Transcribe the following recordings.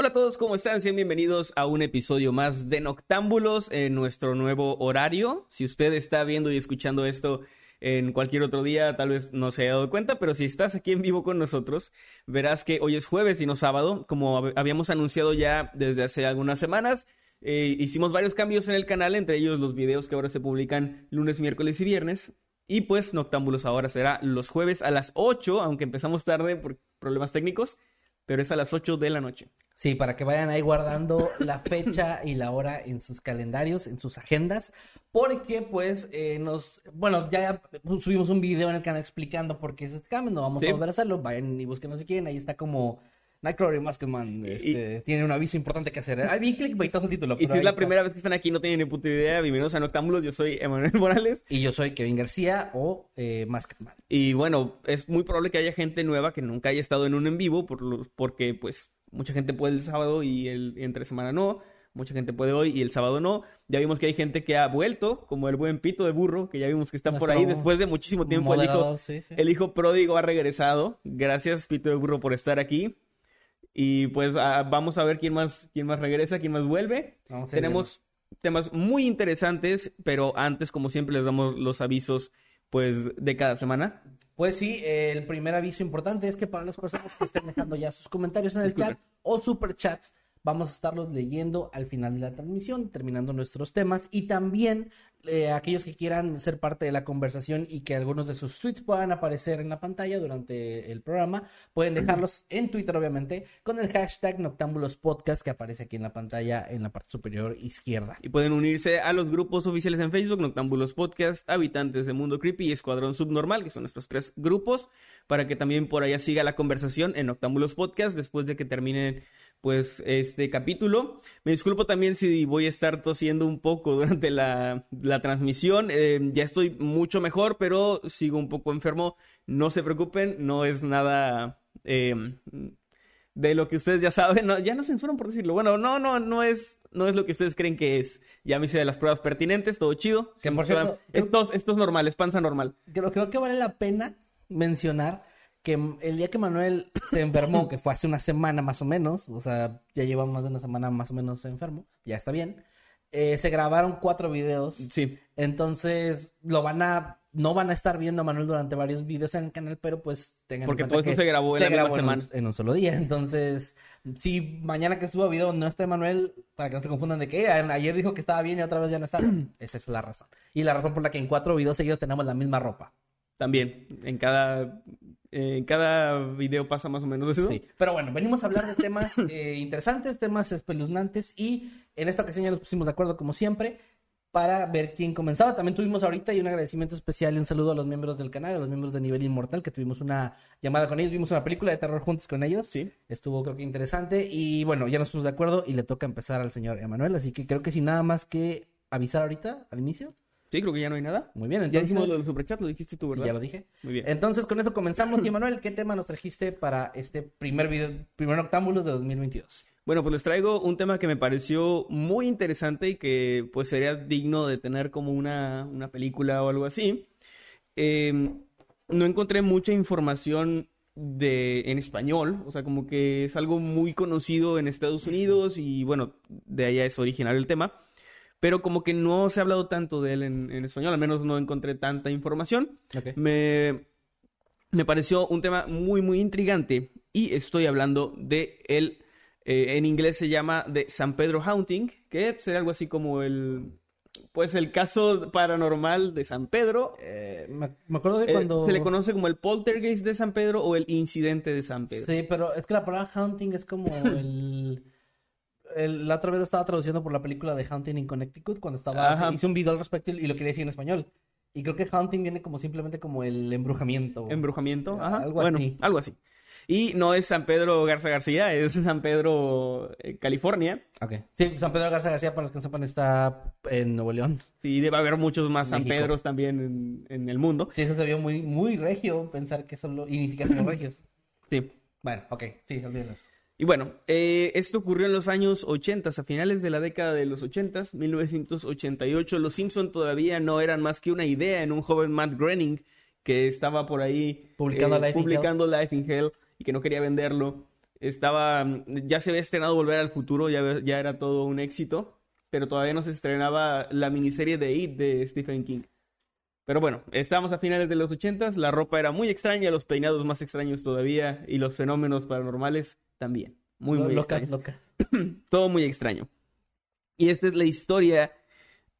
Hola a todos, ¿cómo están? Bienvenidos a un episodio más de Noctámbulos en nuestro nuevo horario. Si usted está viendo y escuchando esto en cualquier otro día, tal vez no se haya dado cuenta, pero si estás aquí en vivo con nosotros, verás que hoy es jueves y no sábado, como habíamos anunciado ya desde hace algunas semanas. Eh, hicimos varios cambios en el canal, entre ellos los videos que ahora se publican lunes, miércoles y viernes. Y pues Noctámbulos ahora será los jueves a las 8, aunque empezamos tarde por problemas técnicos pero es a las 8 de la noche. Sí, para que vayan ahí guardando la fecha y la hora en sus calendarios, en sus agendas, porque pues eh, nos, bueno, ya subimos un video en el canal explicando por qué es este cambio, no vamos a volver a hacerlo, vayan y busquen sé quién, ahí está como Nightcrawler y Maskman este, tiene un aviso importante que hacer. Hay bien clickbaitoso el título. Y si es la primera vez que están aquí no tienen ni puta idea, bienvenidos a Noctámbulos, yo soy Emanuel Morales. Y yo soy Kevin García o eh, Maskman. Y bueno, es muy probable que haya gente nueva que nunca haya estado en un en vivo, por porque pues mucha gente puede el sábado y el entre semana no. Mucha gente puede hoy y el sábado no. Ya vimos que hay gente que ha vuelto, como el buen Pito de Burro, que ya vimos que está por ahí después de muchísimo tiempo. El hijo, el hijo pródigo ha regresado. Gracias, Pito de Burro, por estar aquí. Y pues ah, vamos a ver quién más, quién más regresa, quién más vuelve. Tenemos temas muy interesantes, pero antes, como siempre, les damos los avisos pues de cada semana. Pues sí, el primer aviso importante es que para las personas que estén dejando ya sus comentarios en el chat o superchats, Vamos a estarlos leyendo al final de la transmisión, terminando nuestros temas y también eh, aquellos que quieran ser parte de la conversación y que algunos de sus tweets puedan aparecer en la pantalla durante el programa, pueden dejarlos en Twitter, obviamente, con el hashtag Noctámbulos Podcast que aparece aquí en la pantalla en la parte superior izquierda. Y pueden unirse a los grupos oficiales en Facebook, Noctámbulos Podcast, Habitantes de Mundo Creepy y Escuadrón Subnormal, que son nuestros tres grupos, para que también por allá siga la conversación en Noctámbulos Podcast después de que terminen pues este capítulo. Me disculpo también si voy a estar tosiendo un poco durante la, transmisión. Eh, ya estoy mucho mejor, pero sigo un poco enfermo. No se preocupen, no es nada eh, de lo que ustedes ya saben. ya no censuran por decirlo. Bueno, no, no, no es, no es lo que ustedes creen que es. Ya me hice de las pruebas pertinentes, todo chido. Que por cierto, esto, es normal, es panza normal. Creo, creo que vale la pena mencionar que el día que Manuel se enfermó, que fue hace una semana más o menos, o sea, ya lleva más de una semana más o menos enfermo, ya está bien, eh, se grabaron cuatro videos. Sí. Entonces, lo van a, no van a estar viendo a Manuel durante varios videos en el canal, pero pues tengan Porque todo esto se grabó en la semana. En, un solo día. Entonces, si mañana que suba video no está Manuel, para que no se confundan de que ayer dijo que estaba bien y otra vez ya no está, esa es la razón. Y la razón por la que en cuatro videos seguidos tenemos la misma ropa. También, en cada en cada video pasa más o menos eso. Sí. Pero bueno, venimos a hablar de temas eh, interesantes, temas espeluznantes y en esta ocasión ya nos pusimos de acuerdo como siempre para ver quién comenzaba. También tuvimos ahorita y un agradecimiento especial y un saludo a los miembros del canal, a los miembros de Nivel Inmortal, que tuvimos una llamada con ellos, vimos una película de terror juntos con ellos. Sí. Estuvo creo que interesante y bueno, ya nos pusimos de acuerdo y le toca empezar al señor Emanuel, así que creo que sin nada más que avisar ahorita al inicio. Sí, creo que ya no hay nada. Muy bien, entonces. Ya dijimos lo del superchat, lo dijiste tú, ¿verdad? Ya lo dije. Muy bien. Entonces, con eso comenzamos. Y Manuel, ¿qué tema nos trajiste para este primer video, primer octámbulos de 2022? Bueno, pues les traigo un tema que me pareció muy interesante y que pues sería digno de tener como una, una película o algo así. Em, no encontré mucha información de, en español, o sea, como que es algo muy conocido en Estados Unidos y bueno, de allá es original el tema pero como que no se ha hablado tanto de él en, español, al menos no encontré tanta información. Me, me pareció un tema muy, muy intrigante y estoy hablando de el, eh, en inglés se llama de San Pedro Haunting, que sería algo así como el, pues el caso paranormal de San Pedro. Eh, me, me acuerdo de Eh, cuando... Se le conoce como el poltergeist de San Pedro o el incidente de San Pedro. Sí, pero es que la palabra hunting es como el... el- la otra vez estaba traduciendo por la película de Hunting in Connecticut cuando estaba... Ajá. Hice un video al respecto y lo quería decir en español. Y creo que hunting viene como simplemente como el embrujamiento. Embrujamiento, ajá. algo bueno, así. algo así. Y no es San Pedro Garza García, es San Pedro, eh, California. Ok. Sí, San Pedro Garza García, para los que no sepan, está en Nuevo León. Sí, debe haber muchos más San México. Pedros también en, en el mundo. Sí, eso se vio muy, muy regio pensar que solo significa como regios. Sí. Bueno, ok, sí, olvídenlo. Y bueno, eh, esto ocurrió en los años 80, a finales de la década de los 80, 1988. Los Simpson todavía no eran más que una idea en un joven Matt Groening que estaba por ahí Publicando eh, Life in publicando Life in Hell y que no quería venderlo. Estaba, ya se había estrenado Volver al Futuro, ya, ya era todo un éxito, pero todavía no se estrenaba la miniserie de It de Stephen King. Pero bueno, estábamos a finales de los 80, la ropa era muy extraña, los peinados más extraños todavía y los fenómenos paranormales también. Muy, muy loca, extraños. loca. Todo muy extraño. Y esta es la historia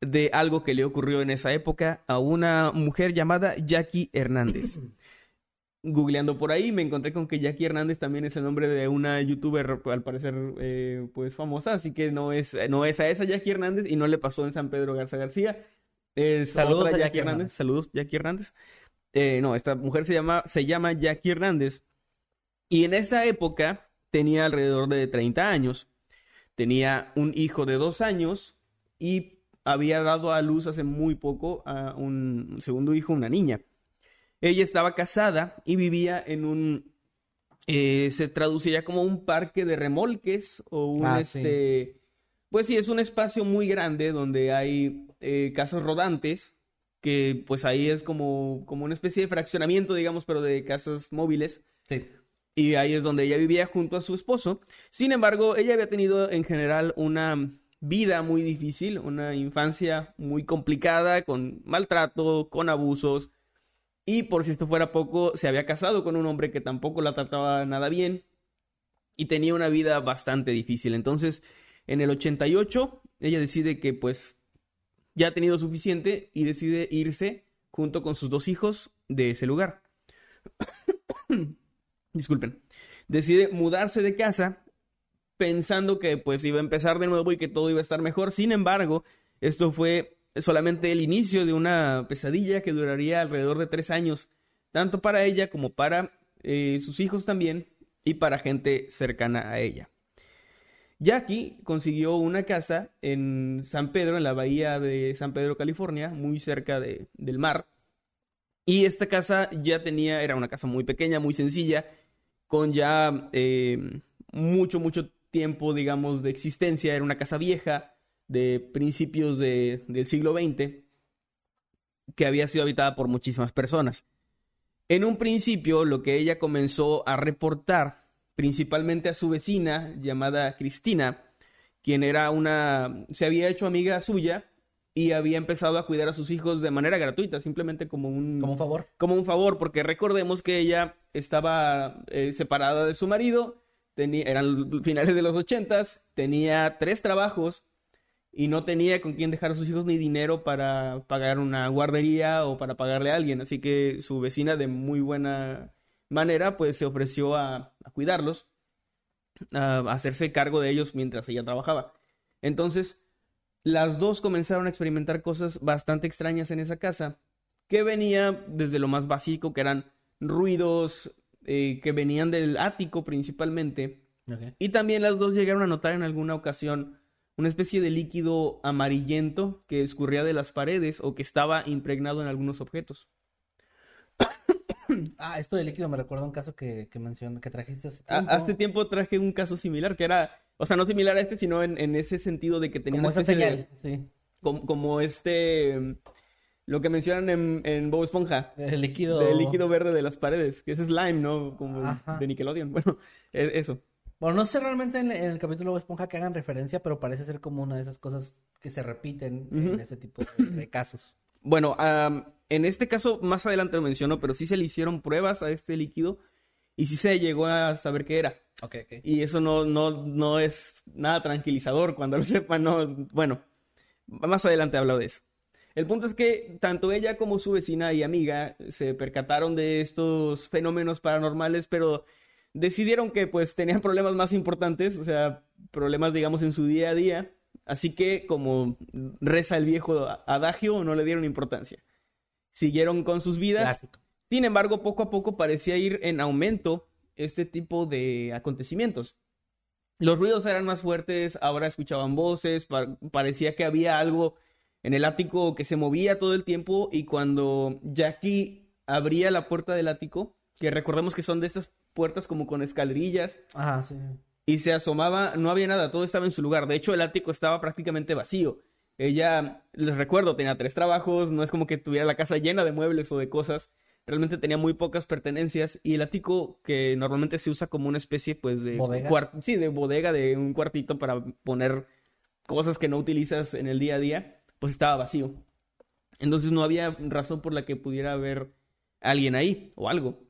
de algo que le ocurrió en esa época a una mujer llamada Jackie Hernández. Googleando por ahí me encontré con que Jackie Hernández también es el nombre de una youtuber al parecer eh, pues famosa, así que no es, no es a esa Jackie Hernández y no le pasó en San Pedro Garza García. Es Saludos otra a Jackie, Jackie Hernández. Hernández. Saludos Jackie Hernández. Eh, no, esta mujer se llama, se llama Jackie Hernández y en esa época tenía alrededor de 30 años. Tenía un hijo de dos años y había dado a luz hace muy poco a un segundo hijo, una niña. Ella estaba casada y vivía en un, eh, se traduciría como un parque de remolques o un, Ah, sí. este, pues sí, es un espacio muy grande donde hay eh, casas rodantes, que pues ahí es como, como una especie de fraccionamiento, digamos, pero de casas móviles. Sí. Y ahí es donde ella vivía junto a su esposo. Sin embargo, ella había tenido en general una vida muy difícil, una infancia muy complicada, con maltrato, con abusos. Y por si esto fuera poco, se había casado con un hombre que tampoco la trataba nada bien. Y tenía una vida bastante difícil. Entonces, en el 88, ella decide que pues ya ha tenido suficiente y decide irse junto con sus dos hijos de ese lugar. Disculpen. Decide mudarse de casa pensando que pues iba a empezar de nuevo y que todo iba a estar mejor. Sin embargo, esto fue solamente el inicio de una pesadilla que duraría alrededor de tres años, tanto para ella como para eh, sus hijos también y para gente cercana a ella. Jackie consiguió una casa en San Pedro, en la bahía de San Pedro, California, muy cerca de- del mar. Y esta casa ya tenía, era una casa muy pequeña, muy sencilla, con ya eh, mucho, mucho tiempo, digamos, de existencia. Era una casa vieja de principios de- del siglo XX que había sido habitada por muchísimas personas. En un principio, lo que ella comenzó a reportar, principalmente a su vecina llamada Cristina, quien era una, se había hecho amiga suya y había empezado a cuidar a sus hijos de manera gratuita, simplemente como un, Como un favor. como un favor, porque recordemos que ella estaba eh, separada de su marido, tenía, eran finales de los ochentas, tenía tres trabajos y no tenía con quién dejar a sus hijos ni dinero para pagar una guardería o para pagarle a alguien, así que su vecina de muy buena manera pues se ofreció a, a cuidarlos, a hacerse cargo de ellos mientras ella trabajaba. Entonces, las dos comenzaron a experimentar cosas bastante extrañas en esa casa, que venía desde lo más básico, que eran ruidos eh, que venían del ático principalmente, y también las dos llegaron a notar en alguna ocasión una especie de líquido amarillento que escurría de las paredes o que estaba impregnado en algunos objetos. Ah, esto de líquido me recuerda un caso que, que mencioné, que trajiste hace A- tiempo. Hace tiempo traje un caso similar que era, o sea, no similar a este, sino en, en ese sentido de que tenía Como una esa de- señal, sí. como, como este, lo que mencionan en, en Bob Esponja, El líquido... verde de las paredes, que es slime, ¿no? Como Ajá. de Nickelodeon. Bueno, e- eso. Bueno, no sé realmente en, en el capítulo de Esponja que hagan referencia, pero parece ser como una de esas cosas que se repiten en ese tipo de, de casos. bueno, en este caso más adelante lo menciono, pero sí se le hicieron pruebas a este líquido y sí se llegó a saber qué era. Okay, okay. Y eso no, no, no es nada tranquilizador cuando lo sepan, no, bueno, más adelante hablo de eso. El punto es que tanto ella como su vecina y amiga se percataron de estos fenómenos paranormales, pero decidieron que pues tenían problemas más importantes, o sea, problemas digamos en su día a día, así que como reza el viejo adagio, no le dieron importancia. Siguieron con sus vidas. Sin embargo, poco a poco parecía ir en aumento este tipo de acontecimientos. Los ruidos eran más fuertes, ahora escuchaban voces, parecía que había algo en el ático que se movía todo el tiempo y cuando Jackie abría la puerta del ático, que recordemos que son de estas puertas como con escalerillas. Ajá, sí. Y se asomaba, no había nada, todo estaba en su lugar. De hecho, el ático estaba prácticamente vacío. Ella, les recuerdo, tenía tres trabajos, no es como que tuviera la casa llena de muebles o de cosas. Realmente tenía muy pocas pertenencias y el ático que normalmente se usa como una especie pues de bodega. Sí, de bodega, de un cuartito para poner cosas que no utilizas en el día a día, pues estaba vacío. Entonces no había razón por la que pudiera haber alguien ahí o algo.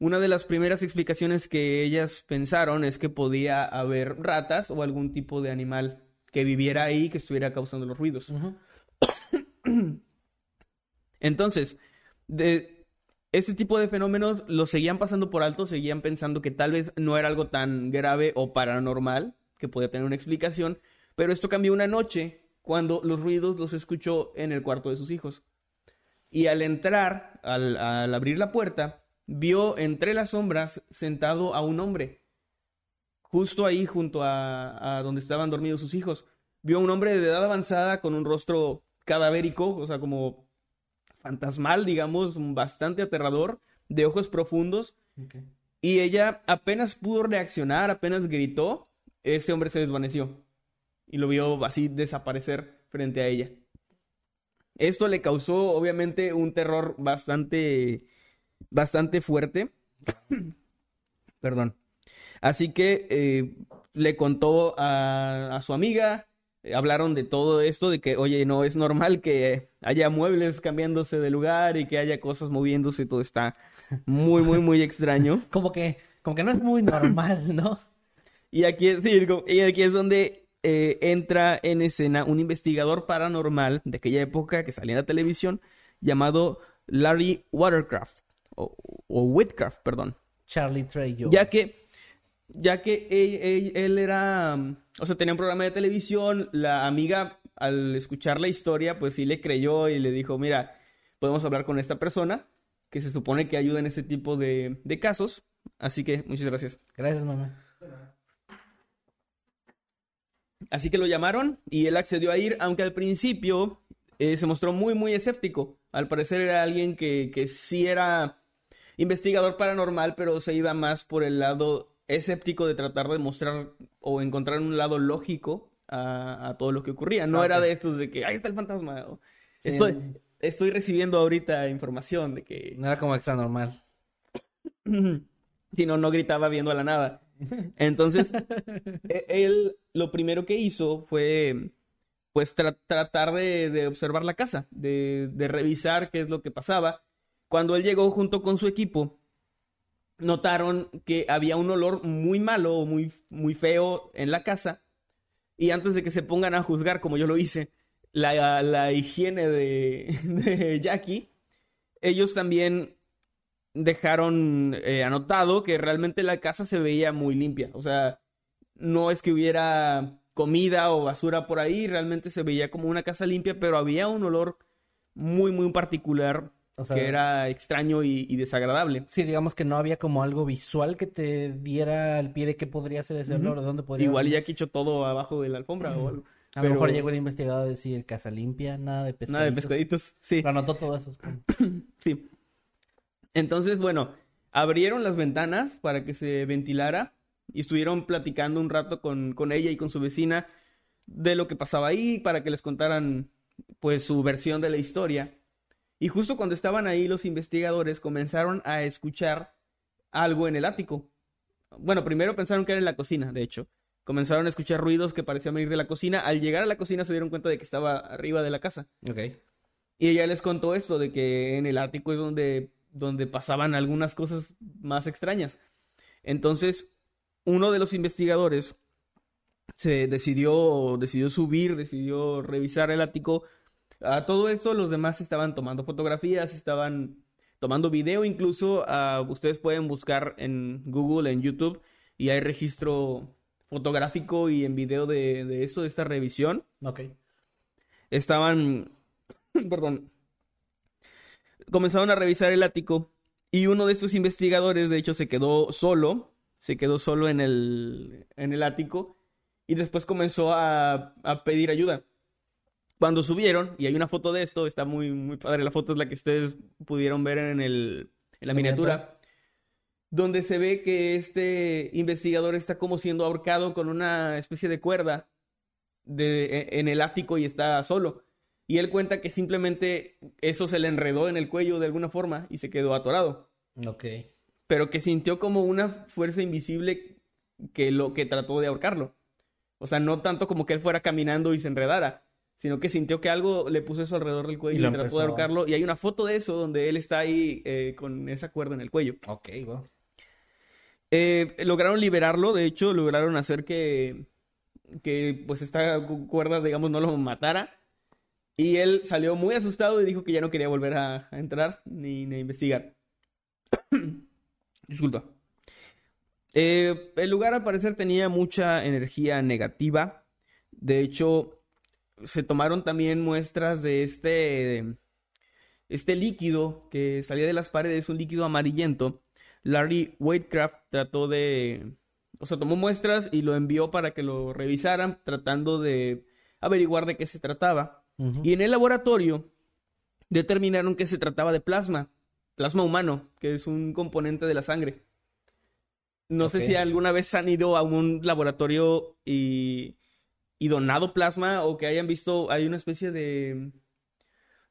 Una de las primeras explicaciones que ellas pensaron es que podía haber ratas o algún tipo de animal que viviera ahí que estuviera causando los ruidos. Entonces, de este tipo de fenómenos los seguían pasando por alto, seguían pensando que tal vez no era algo tan grave o paranormal, que podía tener una explicación, pero esto cambió una noche cuando los ruidos los escuchó en el cuarto de sus hijos. Y al entrar, al, al abrir la puerta, vio entre las sombras sentado a un hombre, justo ahí junto a, donde estaban dormidos sus hijos. Vio a un hombre de edad avanzada con un rostro cadavérico, o sea, como fantasmal, digamos, bastante aterrador, de ojos profundos. Y ella apenas pudo reaccionar, apenas gritó, ese hombre se desvaneció. Y lo vio así desaparecer frente a ella. Esto le causó, obviamente, un terror bastante bastante fuerte. Perdón. Así que eh, le contó a, su amiga, hablaron de todo esto, de que, oye, no es normal que haya muebles cambiándose de lugar y que haya cosas moviéndose, todo está muy, muy, muy extraño. como que, como que no es muy normal, ¿no? Y aquí, es, y aquí es donde eh, entra en escena un investigador paranormal de aquella época que salía en la televisión llamado Larry Watercraft o, Whitcraft, perdón. Charlie Trejo. Ya que, ya que él, era, o sea, tenía un programa de televisión, la amiga al escuchar la historia, pues sí le creyó y le dijo, mira, podemos hablar con esta persona que se supone que ayuda en este tipo de, de casos. Así que muchas gracias. Gracias, mamá. Así que lo llamaron y él accedió a ir, aunque al principio eh, se mostró muy, muy escéptico. Al parecer era alguien que, que sí era investigador paranormal, pero se iba más por el lado escéptico de tratar de mostrar o encontrar un lado lógico a, todo lo que ocurría. No era de estos de que ahí está el fantasma. estoy, estoy recibiendo ahorita información de que. No era como extra normal. si no, no gritaba viendo a la nada. Entonces, e, él lo primero que hizo fue pues tratar de, de, observar la casa, de, de revisar qué es lo que pasaba cuando él llegó junto con su equipo, notaron que había un olor muy malo, muy, muy feo en la casa. Y antes de que se pongan a juzgar, como yo lo hice, la, higiene de, Jackie, ellos también dejaron eh, anotado que realmente la casa se veía muy limpia. O sea, no es que hubiera comida o basura por ahí, realmente se veía como una casa limpia, pero había un olor muy, muy particular que era extraño y, desagradable. Sí, digamos que no había como algo visual que te diera al pie de qué podría ser ese olor, de dónde podría Igual ya quicho todo abajo de la alfombra o algo. A lo mejor llegó el investigador a decir casa limpia, nada de pescaditos. Nada de pescaditos, sí. Lo anotó todo eso. sí. Entonces, bueno, abrieron las ventanas para que se ventilara y estuvieron platicando un rato con, con ella y con su vecina de lo que pasaba ahí para que les contaran pues su versión de la historia. Y justo cuando estaban ahí los investigadores comenzaron a escuchar algo en el ático. Bueno, primero pensaron que era en la cocina, de hecho. Comenzaron a escuchar ruidos que parecían venir de la cocina. Al llegar a la cocina se dieron cuenta de que estaba arriba de la casa. Ok. Y ella les contó esto de que en el ático es donde, donde pasaban algunas cosas más extrañas. Entonces, uno de los investigadores se decidió, decidió subir, decidió revisar el ático. A todo esto, los demás estaban tomando fotografías, estaban tomando video, incluso uh, ustedes pueden buscar en Google, en YouTube, y hay registro fotográfico y en video de, de eso, de esta revisión. Ok. Estaban, perdón, comenzaron a revisar el ático y uno de estos investigadores, de hecho, se quedó solo, se quedó solo en el, en el ático y después comenzó a, a pedir ayuda. Cuando subieron, y hay una foto de esto, está muy, muy padre, la foto es la que ustedes pudieron ver en, el, en la miniatura, donde se ve que este investigador está como siendo ahorcado con una especie de cuerda de, e, en el ático y está solo. Y él cuenta que simplemente eso se le enredó en el cuello de alguna forma y se quedó atorado. Ok. Pero que sintió como una fuerza invisible que lo que trató de ahorcarlo. O sea, no tanto como que él fuera caminando y se enredara, sino que sintió que algo le puso eso alrededor del cuello y, Y trató empezó de ahorcarlo. Y hay una foto de eso donde él está ahí eh, con esa cuerda en el cuello. Ok, wow. Eh, lograron liberarlo, de hecho, lograron hacer que, que pues esta cu- cuerda, digamos, no lo matara. Y él salió muy asustado y dijo que ya no quería volver a, a entrar ni, ni a investigar. Disculpa. Eh, el lugar al parecer tenía mucha energía negativa. De hecho, se tomaron también muestras de este, este líquido que salía de las paredes, un líquido amarillento. Larry Waitcraft trató de, o sea, tomó muestras y lo envió para que lo revisaran, tratando de averiguar de qué se trataba. Y en el laboratorio determinaron que se trataba de plasma, plasma humano, que es un componente de la sangre. No sé si alguna vez han ido a un laboratorio y, y donado plasma o que hayan visto, hay una especie de...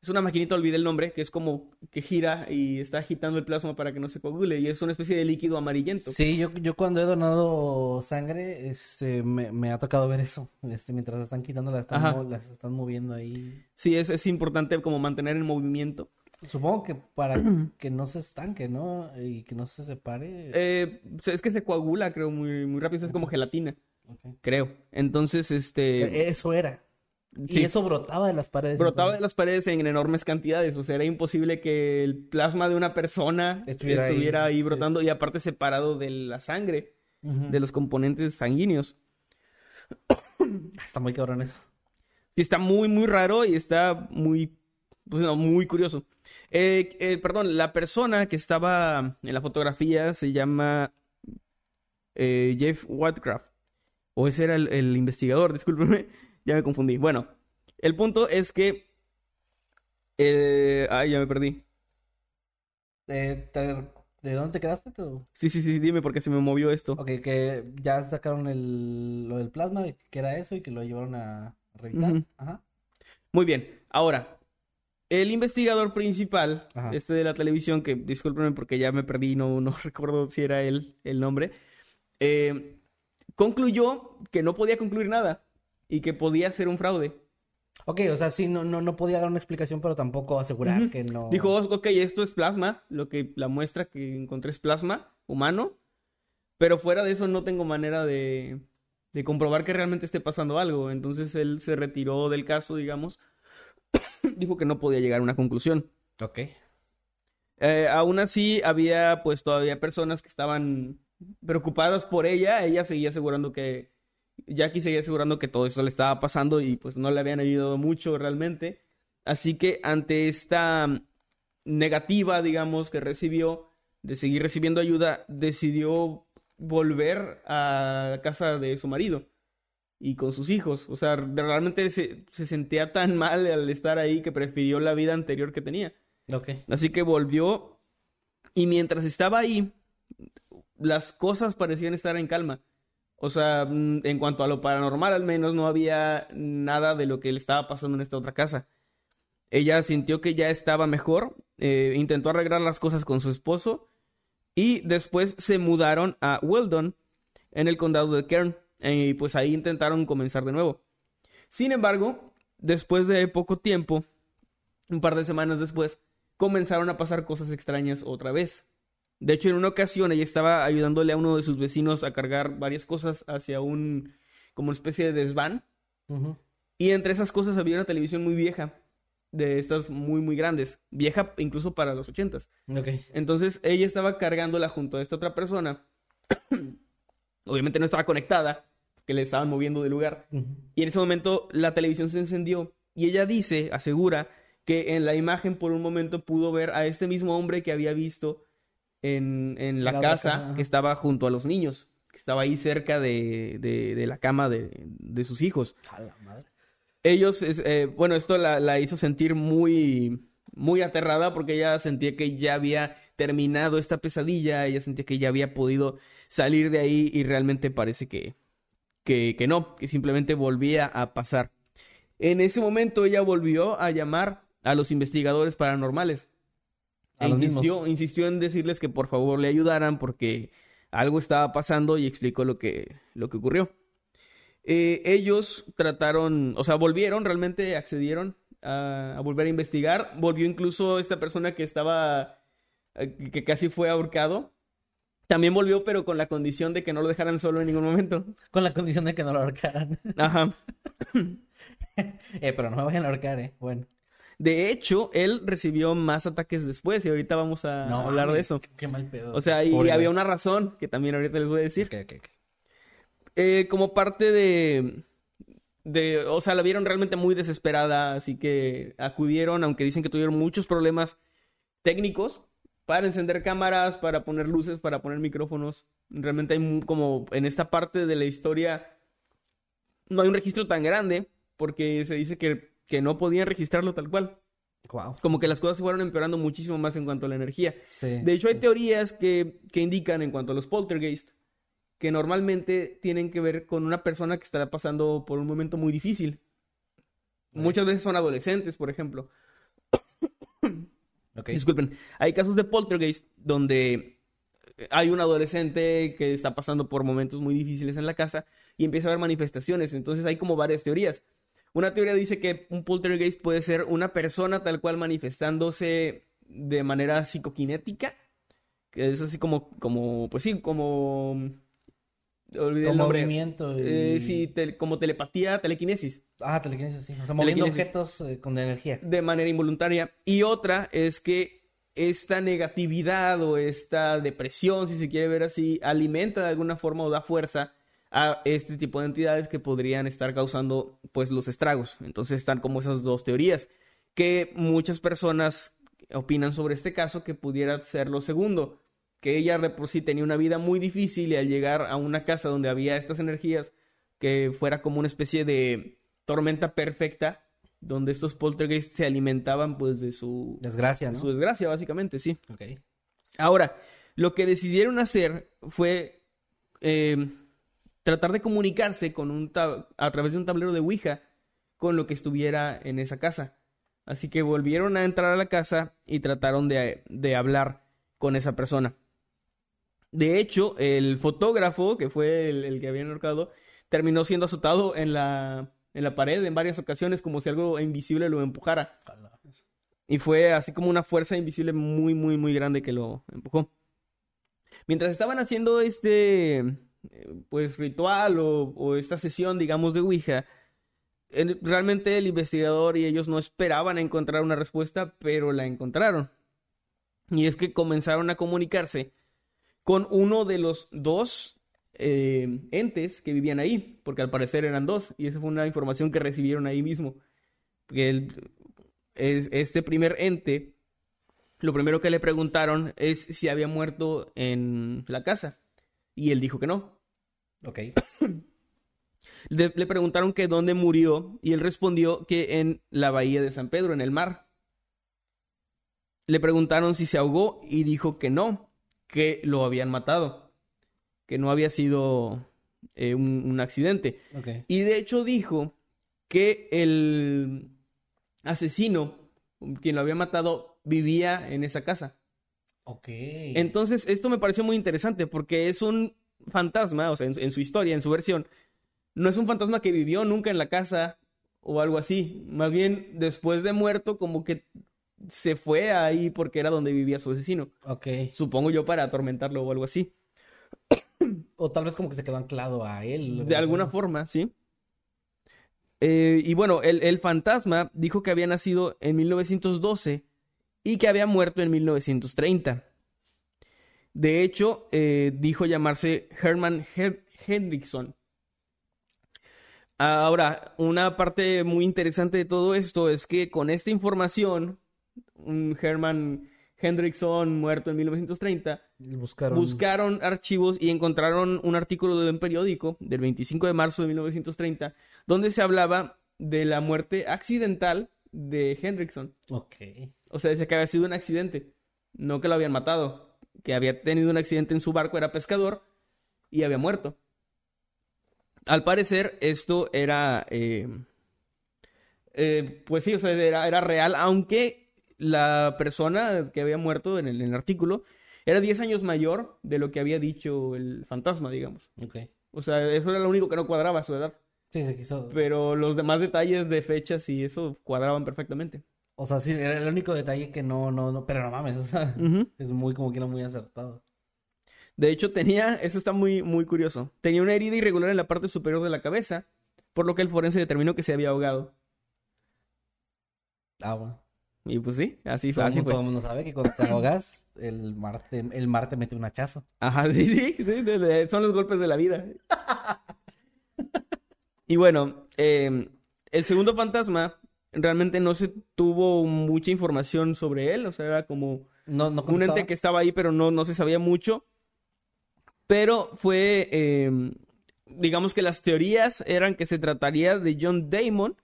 Es una maquinita, olvidé el nombre, que es como que gira y está agitando el plasma para que no se coagule y es una especie de líquido amarillento. Sí, yo, yo cuando he donado sangre, este, me, me ha tocado ver eso. Este, mientras están quitando, las están, las están moviendo ahí. Sí, es, es importante como mantener el movimiento. Supongo que para que no se estanque, ¿no? Y que no se separe. Eh, es que se coagula, creo, muy, muy rápido, es como gelatina. Creo. Entonces, este, Eso era. sí, Y eso brotaba de las paredes. brotaba de las paredes en enormes cantidades, o sea, era imposible que el plasma de una persona Estuviera estuviera, ahí, ahí, sí. brotando y aparte separado de la sangre, de los componentes sanguíneos. Está muy cabrón eso. Sí, está muy, muy raro y está muy, pues, no, muy curioso. Eh, eh, perdón, la persona que estaba en la fotografía se llama eh, Jeff Whitecraft. O ese era el, el investigador, discúlpenme, ya me confundí. Bueno, el punto es que... eh, ay, ya me perdí. Eh, te- ¿De dónde te quedaste tú? Sí, sí, sí, dime porque se me movió esto. Ok, que ya sacaron el, lo del plasma, que era eso, y que lo llevaron a revisar. Ajá. Muy bien, ahora, el investigador principal, Ajá. este de la televisión, que discúlpenme porque ya me perdí, no, no recuerdo si era él el nombre, eh, concluyó que no podía concluir nada y que podía ser un fraude. Ok, o sea, sí, no, no, no podía dar una explicación, pero tampoco asegurar que no. Dijo, ok, esto es plasma, lo que la muestra que encontré es plasma humano, pero fuera de eso no tengo manera de, de comprobar que realmente esté pasando algo. Entonces él se retiró del caso, digamos, dijo que no podía llegar a una conclusión. Ok. Eh, aún así, había pues todavía personas que estaban preocupadas por ella. Ella seguía asegurando que, Jackie seguía asegurando que todo eso le estaba pasando y pues no le habían ayudado mucho realmente. Así que ante esta mm, negativa, digamos, que recibió de seguir recibiendo ayuda, decidió volver a casa de su marido y con sus hijos. O sea, realmente se, se sentía tan mal al estar ahí que prefirió la vida anterior que tenía. Ok. Así que volvió y mientras estaba ahí, las cosas parecían estar en calma. O sea, mm, en cuanto a lo paranormal al menos no había nada de lo que le estaba pasando en esta otra casa. Ella sintió que ya estaba mejor, eh, intentó arreglar las cosas con su esposo y después se mudaron a Weldon, en el condado de Kern, eh, y pues ahí intentaron comenzar de nuevo. Sin embargo, después de poco tiempo, un par de semanas después, comenzaron a pasar cosas extrañas otra vez. De hecho, en una ocasión ella estaba ayudándole a uno de sus vecinos a cargar varias cosas hacia un, como una especie de desván. Y entre esas cosas había una televisión muy vieja, de estas muy, muy grandes, vieja incluso para los ochentas. Entonces ella estaba cargándola junto a esta otra persona. Obviamente no estaba conectada, que le estaban moviendo de lugar. Y en ese momento la televisión se encendió y ella dice, asegura, que en la imagen por un momento pudo ver a este mismo hombre que había visto en, en la, casa que estaba junto a los niños, que estaba ahí cerca de, de, la cama de, de, sus hijos. Ellos, eh, bueno, esto la, la, hizo sentir muy, muy aterrada porque ella sentía que ya había terminado esta pesadilla, ella sentía que ya había podido salir de ahí y realmente parece que, que, que no, que simplemente volvía a pasar. En ese momento ella volvió a llamar a los investigadores paranormales. E insistió, insistió en decirles que por favor le ayudaran porque algo estaba pasando y explicó lo que, lo que ocurrió. Eh, ellos trataron, o sea, volvieron, realmente accedieron a, volver a investigar. Volvió incluso esta persona que estaba, eh, que casi fue ahorcado. También volvió, pero con la condición de que no lo dejaran solo en ningún momento. Con la condición de que no lo ahorcaran. Ajá. eh, pero no me vayan a ahorcar, eh. Bueno. De hecho, él recibió más ataques después y ahorita vamos a hablar de eso. Qué, mal pedo. O sea, y había una razón que también ahorita les voy a decir. Eh, como parte de, de, o sea, la vieron realmente muy desesperada, así que acudieron, aunque dicen que tuvieron muchos problemas técnicos para encender cámaras, para poner luces, para poner micrófonos. Realmente hay como en esta parte de la historia no hay un registro tan grande porque se dice que que no podían registrarlo tal cual. Como que las cosas se fueron empeorando muchísimo más en cuanto a la energía. de hecho, hay teorías que, que, indican en cuanto a los poltergeist que normalmente tienen que ver con una persona que estará pasando por un momento muy difícil. Muchas veces son adolescentes, por ejemplo. Disculpen. Hay casos de poltergeist donde hay un adolescente que está pasando por momentos muy difíciles en la casa y empieza a haber manifestaciones. Entonces hay como varias teorías. Una teoría dice que un poltergeist puede ser una persona tal cual manifestándose de manera psicoquinética, que es así como, como, pues sí, como... Olvidé el nombre. movimiento. Eh, sí, como telepatía, telequinesis. Ah, telequinesis, sí. O sea, moviendo objetos eh, con energía. De manera involuntaria. Y otra es que esta negatividad o esta depresión, si se quiere ver así, alimenta de alguna forma o da fuerza a este tipo de entidades que podrían estar causando pues los estragos. Entonces están como esas dos teorías que muchas personas opinan sobre este caso que pudiera ser lo segundo, que ella de por sí tenía una vida muy difícil y al llegar a una casa donde había estas energías que fuera como una especie de tormenta perfecta donde estos poltergeists se alimentaban pues de su desgracia, ¿no? Su desgracia básicamente, sí. Ahora, lo que decidieron hacer fue eh, tratar de comunicarse con un a través de un tablero de Ouija con lo que estuviera en esa casa. Así que volvieron a entrar a la casa y trataron de, de hablar con esa persona. De hecho, el fotógrafo, que fue el, que había enhorcado, terminó siendo azotado en la, en la pared en varias ocasiones como si algo invisible lo empujara. Y fue así como una fuerza invisible muy, muy, muy grande que lo empujó. Mientras estaban haciendo este, pues ritual o, esta sesión, digamos, de Ouija, realmente el investigador y ellos no esperaban encontrar una respuesta, pero la encontraron. Y es que comenzaron a comunicarse con uno de los dos eh, entes que vivían ahí, porque al parecer eran dos, y esa fue una información que recibieron ahí mismo. Que es, este primer ente, lo primero que le preguntaron es si había muerto en la casa. Y él dijo que no. Ok. Le, preguntaron que dónde murió y él respondió que en la bahía de San Pedro, en el mar. Le preguntaron si se ahogó y dijo que no, que lo habían matado, que no había sido eh, un, accidente. Y de hecho dijo que el asesino, quien lo había matado, vivía en esa casa. Ok. Entonces, esto me pareció muy interesante porque es un fantasma, o sea, en, su historia, en su versión, no es un fantasma que vivió nunca en la casa o algo así. Más bien, después de muerto, como que se fue ahí porque era donde vivía su asesino. Ok. Supongo yo para atormentarlo o algo así. O tal vez como que se quedó anclado a él. De alguna forma, sí. Eh, y bueno, el, el fantasma dijo que había nacido en 1912 y que había muerto en 1930. De hecho, eh, dijo llamarse Herman Her Hendrickson. Ahora, una parte muy interesante de todo esto es que con esta información, un Herman Hendrickson muerto en 1930, Buscaron. buscaron archivos y encontraron un artículo de un periódico del 25 de marzo de 1930 donde se hablaba de la muerte accidental de Hendrickson. Ok. O sea, decía que había sido un accidente, no que lo habían matado, que había tenido un accidente en su barco, era pescador y había muerto. Al parecer, esto era, eh, eh, pues sí, o sea, era, era real, aunque la persona que había muerto en el, en el artículo era 10 años mayor de lo que había dicho el fantasma, digamos. Ok. O sea, eso era lo único que no cuadraba a su edad. Sí, se quiso. Pero los demás detalles de fechas y eso cuadraban perfectamente. O sea, sí, era el único detalle que no, no, no. Pero no mames, o sea, es muy como que era muy acertado. De hecho, tenía, eso está muy, muy curioso. Tenía una herida irregular en la parte superior de la cabeza, por lo que el forense determinó que se había ahogado. Ah, bueno. Y pues sí, así, Todo, así el mundo- todo fue. el mundo sabe que cuando te ahogas, el mar te, el mar te mete un hachazo. Ajá, sí, sí, sí, de- de- son los golpes de la vida. Y bueno, eh, el segundo fantasma realmente no se tuvo mucha información sobre él, o sea, era como No, no un ente que estaba ahí, pero no, no se sabía mucho. Pero fue, eh, digamos que las teorías eran que se trataría de John Damon,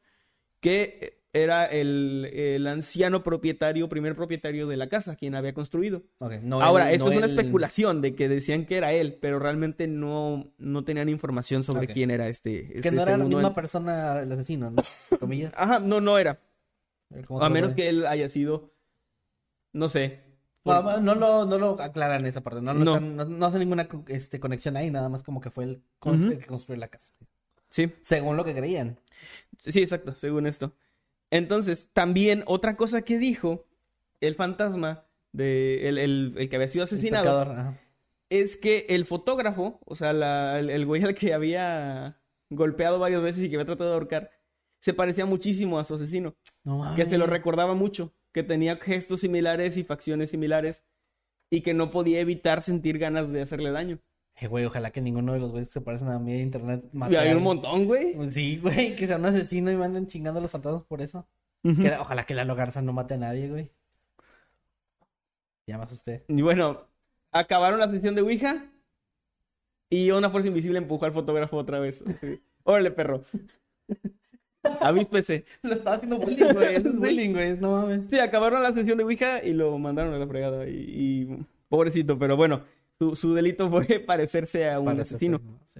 que era el, el anciano propietario, primer propietario de la casa, quien había construido. No Ahora, esto no es una especulación de que decían que era él, pero realmente no, no tenían información sobre quién era este. este Que no era la misma persona el asesino, ¿no? Comillas. Ajá, no, no era. Como A menos que él haya sido, no sé. No, no, lo, no lo aclaran esa parte. No, No. están- no, no hace ninguna este, conexión ahí, nada más como que fue el, el que construyó la casa. Sí. Según lo que creían. Sí, exacto, según esto. Entonces, también otra cosa que dijo el fantasma de el, el- el que había sido asesinado es que el fotógrafo, o sea, la- el, el güey al que había golpeado varias veces y que había tratado de ahorcar, se parecía muchísimo a su asesino, No mames. que se lo recordaba mucho, que tenía gestos similares y facciones similares y que no podía evitar sentir ganas de hacerle daño. Eh, güey, ojalá que ninguno de los güeyes que se parecen a mí de internet mate hay un montón, güey. Sí, güey, que sea un asesino y manden chingando a los fantasmas por eso. Que- ojalá que Lalo Garza no mate a nadie, güey. Ya me asusté. Y bueno, acabaron la sesión de Ouija y una fuerza invisible empujó al fotógrafo otra vez. Órale, perro. Avíspese. Lo estaba haciendo bullying, güey. Eso es bullying, güey. No mames. Sí, acabaron la sesión de Ouija y lo mandaron a la fregada. Y, y pobrecito, pero bueno, su, su delito fue parecerse a un asesino. ser, ¿no? Sí.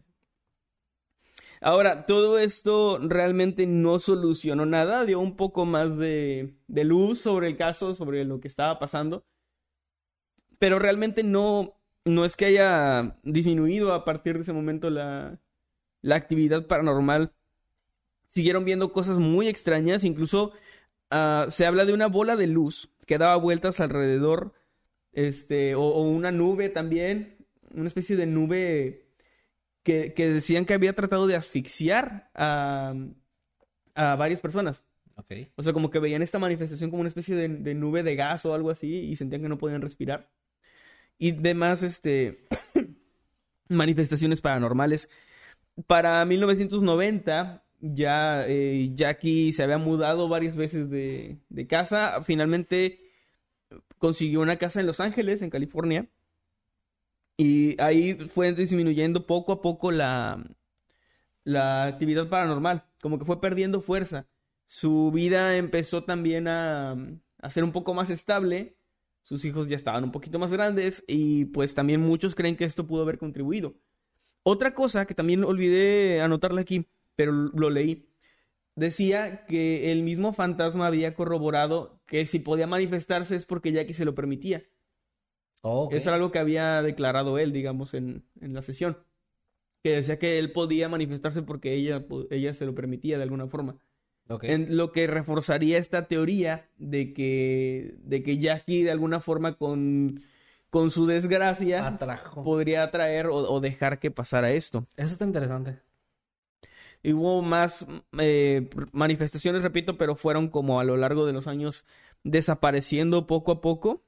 Ahora, todo esto realmente no solucionó nada, dio un poco más de, de luz sobre el caso, sobre lo que estaba pasando, pero realmente no, no es que haya disminuido a partir de ese momento la, la actividad paranormal. Siguieron viendo cosas muy extrañas, incluso ah, se habla de una bola de luz que daba vueltas alrededor, este, o, o una nube también, una especie de nube que, que decían que había tratado de asfixiar a, a varias personas. Ok. O sea, como que veían esta manifestación como una especie de, de nube de gas o algo así y sentían que no podían respirar. Y demás, este, manifestaciones paranormales. Para 1990, ya eh, Jackie se había mudado varias veces de, de casa. Finalmente consiguió una casa en Los Ángeles, en California. Y ahí fue disminuyendo poco a poco la, la actividad paranormal. Como que fue perdiendo fuerza. Su vida empezó también a, a ser un poco más estable. Sus hijos ya estaban un poquito más grandes. Y pues también muchos creen que esto pudo haber contribuido. Otra cosa que también olvidé anotarle aquí, pero lo leí. Decía que el mismo fantasma había corroborado que si podía manifestarse es porque Jackie se lo permitía. Oh. Eso era algo que había declarado él, digamos, en, en la sesión. Que decía que él podía manifestarse porque ella, ella se lo permitía de alguna forma. En lo que reforzaría esta teoría de que, de que Jackie de alguna forma con, con su desgracia Atrajo. podría atraer o, o dejar que pasara esto. Eso está interesante. Y hubo más eh, manifestaciones, repito, pero fueron como a lo largo de los años desapareciendo poco a poco.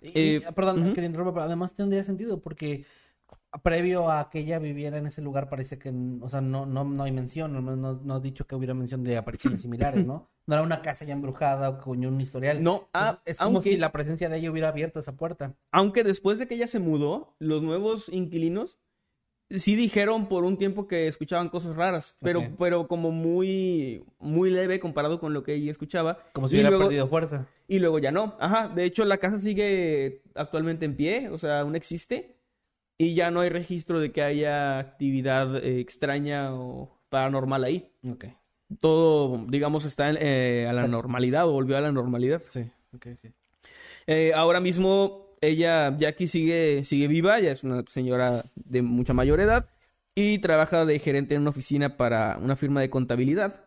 Y- Eh, y, perdón, ujú. que te interrumpa, pero además tendría sentido porque previo a que ella viviera en ese lugar parece que, o sea, no, no, no hay mención, no, no, no has dicho que hubiera mención de apariciones similares, ¿no? No era una casa ya embrujada o con un historial. No, ah, es, es como aunque- si la presencia de ella hubiera abierto esa puerta. Aunque después de que ella se mudó, los nuevos inquilinos sí dijeron por un tiempo que escuchaban cosas raras, pero, pero como muy, muy leve comparado con lo que ella escuchaba. Como si Y hubiera luego- perdido fuerza. Y luego ya no. Ajá, de hecho la casa sigue actualmente en pie, o sea, aún existe. Y ya no hay registro de que haya actividad eh, extraña o paranormal ahí. Ok. Todo, digamos, está en, eh, a la normalidad o volvió a la normalidad. Sí, ok, sí. Eh, ahora mismo ella, Jackie, sigue, sigue viva, ya es una señora de mucha mayor edad y trabaja de gerente en una oficina para una firma de contabilidad.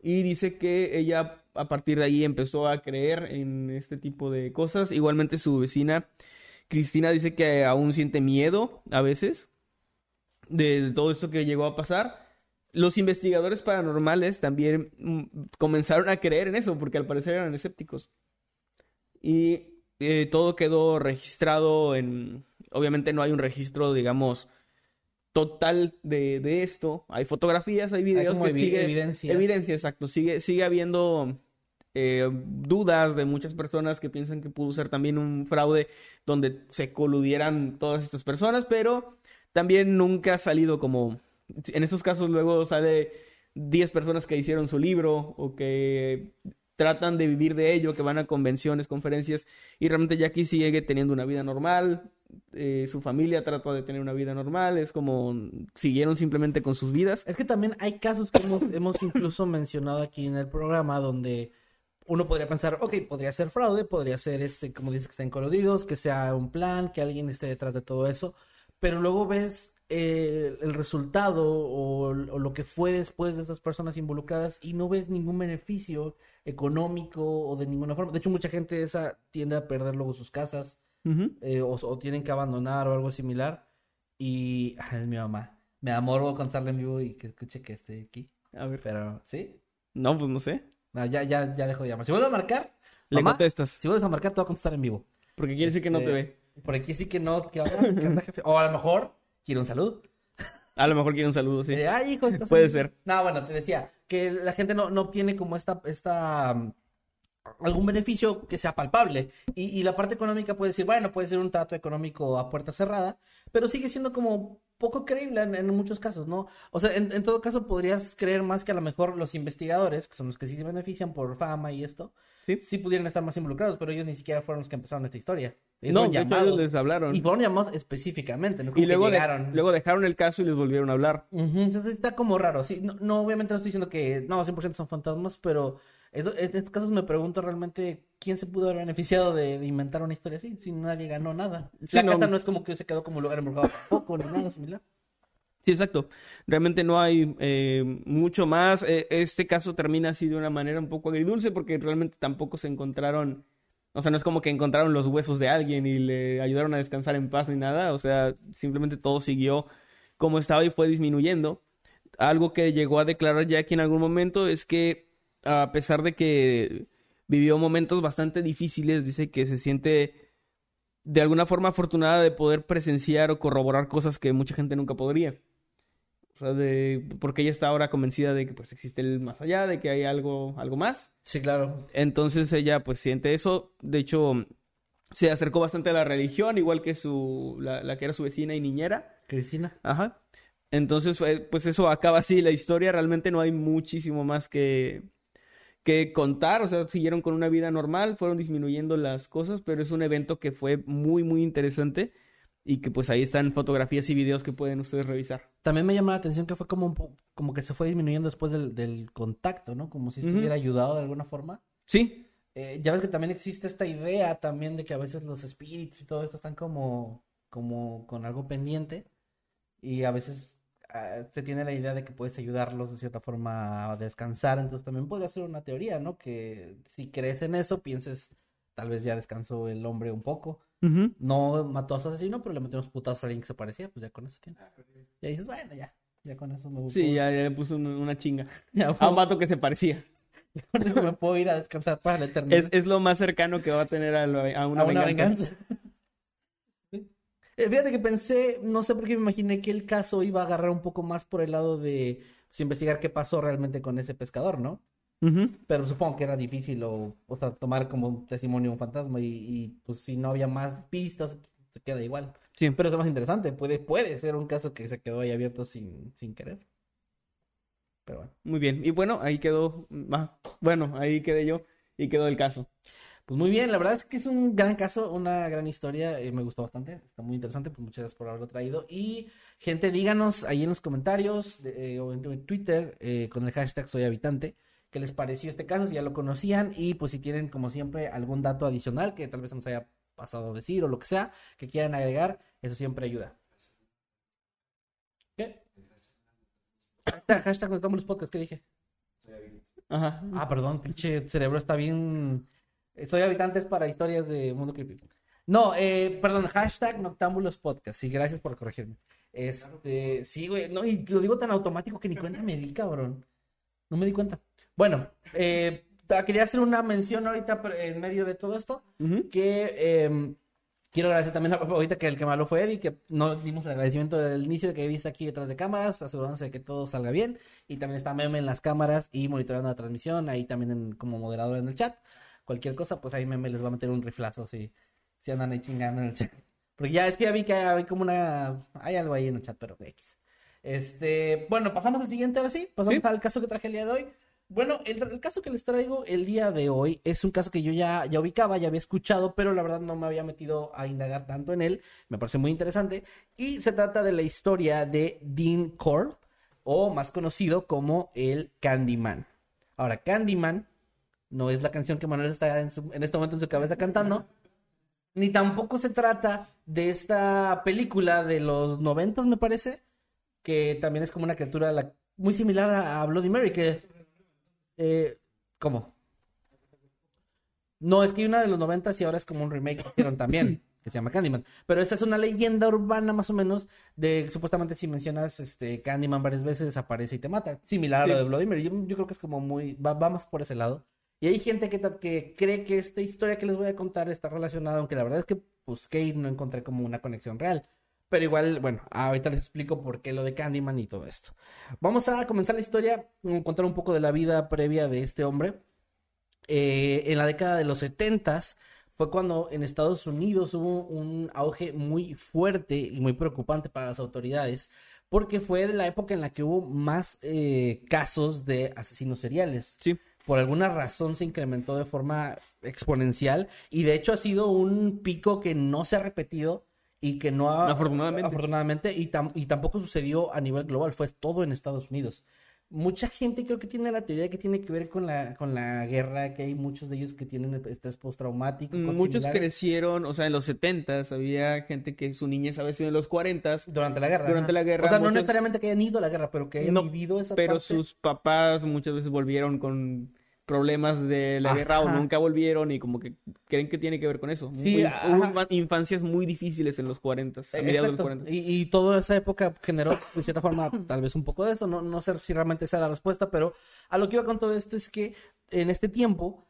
Y dice que ella a partir de ahí empezó a creer en este tipo de cosas. Igualmente su vecina Cristina dice que aún siente miedo a veces de todo esto que llegó a pasar. Los investigadores paranormales también mm, comenzaron a creer en eso porque al parecer eran escépticos. Y eh, todo quedó registrado en... Obviamente no hay un registro, digamos, total de, de esto. Hay fotografías, hay videos como que evi- sigue... evidencias. Evidencia, exacto. Sigue, sigue habiendo eh, dudas de muchas personas que piensan que pudo ser también un fraude donde se coludieran todas estas personas, pero también nunca ha salido como... En estos casos luego sale 10 personas que hicieron su libro o que tratan de vivir de ello, que van a convenciones, conferencias, y realmente Jackie sigue teniendo una vida normal, eh, su familia trata de tener una vida normal, es como siguieron simplemente con sus vidas. Es que también hay casos que hemos, incluso mencionado aquí en el programa donde uno podría pensar, ok, podría ser fraude, podría ser este, como dices, que estén coludidos, que sea un plan, que alguien esté detrás de todo eso, pero luego ves eh, el resultado o lo que fue después de esas personas involucradas y no ves ningún beneficio económico o de ninguna forma. De hecho, mucha gente de esa tiende a perder luego sus casas Ujú. eh, o, o tienen que abandonar o algo similar. Y ah, es mi mamá. Me da morbo contarle en vivo y que escuche que esté aquí. A ver. Pero, ¿sí? No, pues no sé. No, ya, ya, ya dejo de llamar. Si vuelves a marcar, Le mamá, contestas. si vuelves a marcar, te voy a contestar en vivo. Porque quiere decir que no te Este, ve. Por aquí sí que no. ¿Qué onda, ¿Qué onda, jefe? O a lo mejor quiere un saludo. A lo mejor quiere un saludo, sí. Eh, Ay, hijo, estás Puede ser. No, bueno, te decía que la gente no, no obtiene como esta, esta um, algún beneficio que sea palpable. Y, y la parte económica puede decir, bueno, puede ser un trato económico a puerta cerrada, pero sigue siendo como poco creíble en, en muchos casos, ¿no? O sea, en, en todo caso podrías creer más que a lo mejor los investigadores, que son los que sí se benefician por fama y esto, Sí. sí pudieran estar más involucrados, pero ellos ni siquiera fueron los que empezaron esta historia. No, de hecho, ellos les hablaron. Y fueron llamados específicamente, no es como Y que luego, de- llegaron. luego dejaron el caso y les volvieron a hablar. Entonces está como raro, sí, no, no, obviamente no estoy diciendo que no, 100% son fantasmas, pero es- en estos casos me pregunto realmente quién se pudo haber beneficiado de, de inventar una historia así, si nadie ganó nada. Sí, la no. casa no es como que se quedó como lugar embrujado tampoco, ni nada similar. Sí, exacto. Realmente no hay eh, mucho más. Eh, este caso termina así de una manera un poco agridulce porque realmente tampoco se encontraron. O sea, no es como que encontraron los huesos de alguien y le ayudaron a descansar en paz ni nada. O sea, simplemente todo siguió como estaba y fue disminuyendo. Algo que llegó a declarar Jackie en algún momento es que, a pesar de que vivió momentos bastante difíciles, dice que se siente de alguna forma afortunada de poder presenciar o corroborar cosas que mucha gente nunca podría. O sea, de, porque ella está ahora convencida de que pues existe el más allá, de que hay algo, algo más. Sí, claro. Entonces ella pues siente eso. De hecho, se acercó bastante a la religión, igual que su, la, la que era su vecina y niñera. Cristina. Ajá. Entonces, pues eso acaba así la historia. Realmente no hay muchísimo más que, que contar. O sea, siguieron con una vida normal, fueron disminuyendo las cosas, pero es un evento que fue muy, muy interesante y que pues ahí están fotografías y videos que pueden ustedes revisar. También me llama la atención que fue como un po- como que se fue disminuyendo después del, del contacto, ¿no? Como si estuviera ayudado de alguna forma. Sí, Eh, ya ves que también existe esta idea también de que a veces los espíritus y todo esto están como, como con algo pendiente y a veces ah, se tiene la idea de que puedes ayudarlos de cierta forma a descansar, entonces también podría ser una teoría, ¿no? Que si crees en eso, pienses, tal vez ya descansó el hombre un poco. No mató a su asesino, pero le metió unos putazos a alguien que se parecía, pues ya con eso tienes. Y ahí dices, bueno, ya, ya con eso me Sí, ya, ya le puso un- una chinga. ya A un vato que se parecía. con eso me puedo ir a descansar para la eternidad. Es, es lo más cercano que va a tener a, lo- a una, a una venganza. venganza. Sí. Eh, Fíjate que pensé, no sé por qué me imaginé que el caso iba a agarrar un poco más por el lado de pues, investigar qué pasó realmente con ese pescador, ¿no? Pero supongo que era difícil o, o sea, tomar como un testimonio un fantasma y, y, pues si no había más pistas, se queda igual. Sí. Pero es más interesante, puede, puede ser un caso que se quedó ahí abierto sin, sin querer. Pero bueno. Muy bien. Y bueno, ahí quedó. ah, bueno, ahí quedé yo y quedó el caso. Pues muy bien, la verdad es que es un gran caso, una gran historia, eh, me gustó bastante, está muy interesante, pues muchas gracias por haberlo traído. Y gente, díganos ahí en los comentarios de- eh, o en Twitter eh, con el hashtag soy habitante, qué les pareció este caso, si ya lo conocían y pues si tienen como siempre algún dato adicional que tal vez se nos haya pasado a decir o lo que sea, que quieran agregar, eso siempre ayuda. ¿Qué? Hashtag, hashtag Conectamos los podcasts, ¿qué dije? Ajá. Ah, perdón, pinche cerebro está bien. Soy habitantes para historias de Mundo Creepy. No, eh, perdón, hashtag Noctámbulos Podcast. Sí, gracias por corregirme. Este, sí, güey, no, y lo digo tan automático que ni cuenta me di, cabrón. No me di cuenta. Bueno, eh, quería hacer una mención ahorita en medio de todo esto que eh, quiero agradecer también a ahorita que el que me habló fue Eddie, que no dimos el agradecimiento del inicio de que viste aquí detrás de cámaras, asegurándose de que todo salga bien. Y también está Meme en las cámaras y monitoreando la transmisión, ahí también en- como moderador en el chat. Cualquier cosa, pues ahí Meme les va a meter un riflazo si, si andan ahí chingando en el chat. Porque ya es que ya vi que hay como una... Hay algo ahí en el chat, pero X. Este, bueno, pasamos al siguiente ahora sí. Pasamos Sí. al caso que traje el día de hoy. Bueno, el, caso que les traigo el día de hoy es un caso que yo ya, ya ubicaba, ya había escuchado, pero la verdad no me había metido a indagar tanto en él. Me parece muy interesante. Y se trata de la historia de Dean Core, o más conocido como el Candyman. Ahora, Candyman no es la canción que Manuel está en, su- en este momento en su cabeza cantando. Ni tampoco se trata de esta película de los noventas, me parece, que también es como una criatura muy similar a, a Bloody Mary, que... eh, ¿Cómo? No, es que hay una de los noventas y ahora es como un remake que hicieron también, que se llama Candyman. Pero esta es una leyenda urbana más o menos de supuestamente si mencionas este Candyman varias veces desaparece y te mata. Similar Sí. a lo de Bloody Mary. Yo, yo creo que es como muy... Va, va más por ese lado. Y hay gente que, que cree que esta historia que les voy a contar está relacionada, aunque la verdad es que busqué y no encontré como una conexión real. Pero igual, bueno, ahorita les explico por qué lo de Candyman y todo esto. Vamos a comenzar la historia, mm, contar un poco de la vida previa de este hombre. Eh, en la década de los 70 fue cuando en Estados Unidos hubo un auge muy fuerte y muy preocupante para las autoridades, porque fue de la época en la que hubo más eh, casos de asesinos seriales Sí. por alguna razón se incrementó de forma exponencial y de hecho ha sido un pico que no se ha repetido y que no ha... Afortunadamente. Afortunadamente y, tam- y tampoco sucedió a nivel global, fue todo en Estados Unidos. Mucha gente creo que tiene la teoría que tiene que ver con la, con la guerra, que hay muchos de ellos que tienen estrés postraumático. Muchos similares. crecieron, o sea, en los 70s, había gente que su niñez había sido en los 40s, Durante la guerra. Durante ajá. la guerra, O sea, no muchos- necesariamente que hayan ido a la guerra, pero que hayan No, vivido esa pero parte. sus papás muchas veces volvieron con problemas de la guerra o nunca volvieron y como que creen que tiene que ver con eso. Sí, Muy- hubo infa- infancias muy difíciles en los 40s, a mediados de los Exacto. 40s. Y, y toda esa época generó, de cierta forma, tal vez un poco de eso. No, no sé si realmente es la respuesta, pero a lo que iba con todo esto es que en este tiempo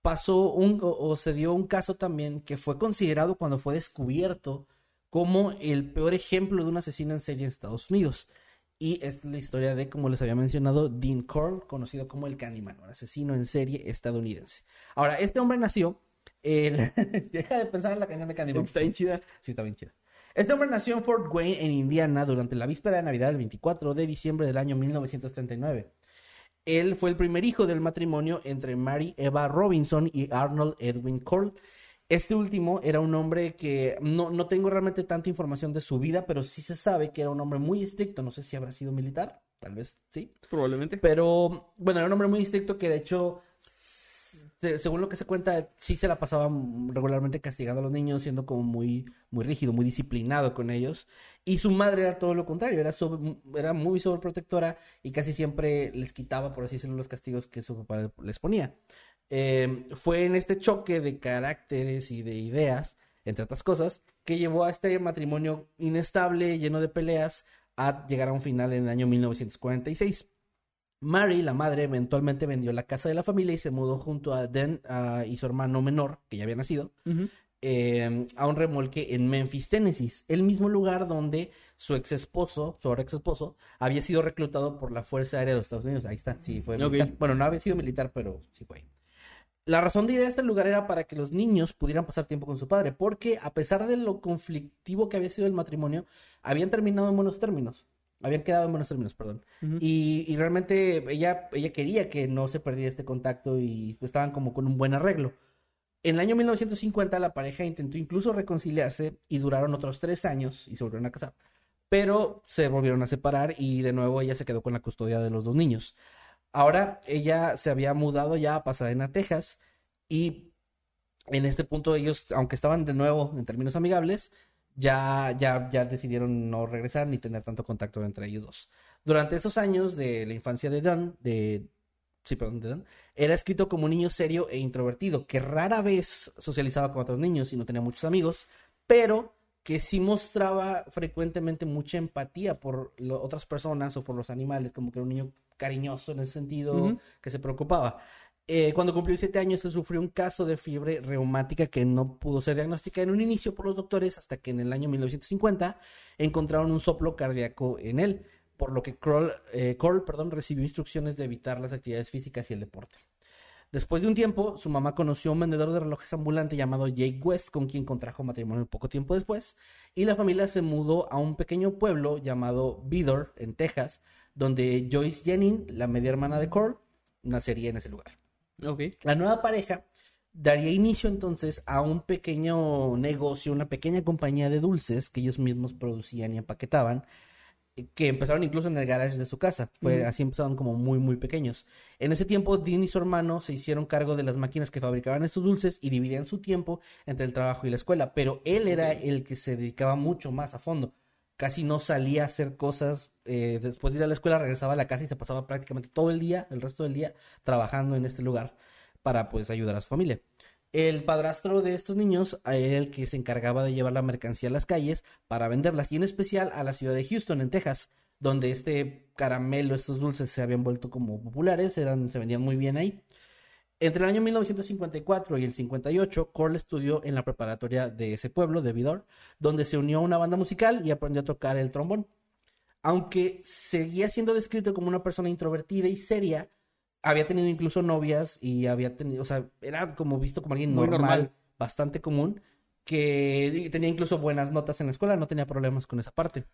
pasó un, o, o se dio un caso también que fue considerado cuando fue descubierto como el peor ejemplo de un asesino en serie en Estados Unidos. Y es la historia de, como les había mencionado, Dean Core, conocido como el Candyman, un asesino en serie estadounidense. Ahora, este hombre nació. el- Deja de pensar en la canción de Candyman. Está bien chida. Sí, está bien chido. Este hombre nació en Fort Wayne, en Indiana, durante la víspera de Navidad del 24 de diciembre del año 1939. Él fue el primer hijo del matrimonio entre Mary Eva Robinson y Arnold Edwin Cole. Este último era un hombre que no, no tengo realmente tanta información de su vida, pero sí se sabe que era un hombre muy estricto. No sé si habrá sido militar, tal vez sí. Probablemente. Pero bueno, era un hombre muy estricto que de hecho se- según lo que se cuenta, sí se la pasaba regularmente castigando a los niños, siendo como muy, muy rígido, muy disciplinado con ellos. Y su madre era todo lo contrario, era, sobre- era muy sobreprotectora y casi siempre les quitaba, por así decirlo, los castigos que su papá les ponía. Eh, fue en este choque de caracteres y de ideas, entre otras cosas, que llevó a este matrimonio inestable, lleno de peleas, a llegar a un final en el año 1946. Mary, la madre, eventualmente vendió la casa de la familia y se mudó junto a Dan y su hermano menor, que ya había nacido, eh, a un remolque en Memphis, Tennessee, el mismo lugar donde su ex esposo, su ahora ex esposo, había sido reclutado por la Fuerza Aérea de los Estados Unidos. Ahí está, sí, fue militar. Bueno, no había sido militar, pero sí fue. La razón de ir a este lugar era para que los niños pudieran pasar tiempo con su padre, porque a pesar de lo conflictivo que había sido el matrimonio, habían terminado en buenos términos. Habían quedado en buenos términos, perdón. Y, y realmente ella, ella quería que no se perdiera este contacto y estaban como con un buen arreglo. En el año 1950 la pareja intentó incluso reconciliarse y duraron otros tres años y se volvieron a casar. Pero se volvieron a separar y de nuevo ella se quedó con la custodia de los dos niños. Ahora ella se había mudado ya a Pasadena, Texas y en este punto ellos, aunque estaban de nuevo en términos amigables, ya, ya, ya decidieron no regresar ni tener tanto contacto entre ellos dos. Durante esos años de la infancia de Don, de, sí, perdón, de Don, era escrito como un niño serio e introvertido, que rara vez socializaba con otros niños y no tenía muchos amigos, pero que sí mostraba frecuentemente mucha empatía por otras personas o por los animales, como que era un niño cariñoso en ese sentido, que se preocupaba. Eh, cuando cumplió siete años se sufrió un caso de fiebre reumática que no pudo ser diagnosticada en un inicio por los doctores hasta que en el año 1950 encontraron un soplo cardíaco en él, por lo que Kroll, eh, Cole, perdón, recibió instrucciones de evitar las actividades físicas y el deporte. Después de un tiempo, su mamá conoció a un vendedor de relojes ambulante llamado Jake West, con quien contrajo matrimonio poco tiempo después, y la familia se mudó a un pequeño pueblo llamado Vidor, en Texas, donde Joyce Jennings, la media hermana de Cole, nacería en ese lugar. La nueva pareja daría inicio entonces a un pequeño negocio, una pequeña compañía de dulces que ellos mismos producían y empaquetaban, eh, que empezaron incluso en el garage de su casa. Fue. Así empezaron como muy, muy pequeños. En ese tiempo, Dean y su hermano se hicieron cargo de las máquinas que fabricaban estos dulces y dividían su tiempo entre el trabajo y la escuela, pero él era el que se dedicaba mucho más a fondo. Casi no salía a hacer cosas. Eh, después de ir a la escuela, regresaba a la casa y se pasaba prácticamente todo el día, el resto del día, trabajando en este lugar para pues ayudar a su familia. El padrastro de estos niños era el que se encargaba de llevar la mercancía a las calles para venderlas y en especial a la ciudad de Houston, en Texas, donde este caramelo, estos dulces se habían vuelto como populares, eran, se vendían muy bien ahí. Entre el año 1954 y el 58, Cole estudió en la preparatoria de ese pueblo, de Vidor, donde se unió a una banda musical y aprendió a tocar el trombón. Aunque seguía siendo descrito como una persona introvertida y seria, había tenido incluso novias y había tenido, o sea, era como visto como alguien normal, normal. bastante común, que tenía incluso buenas notas en la escuela, no tenía problemas con esa parte.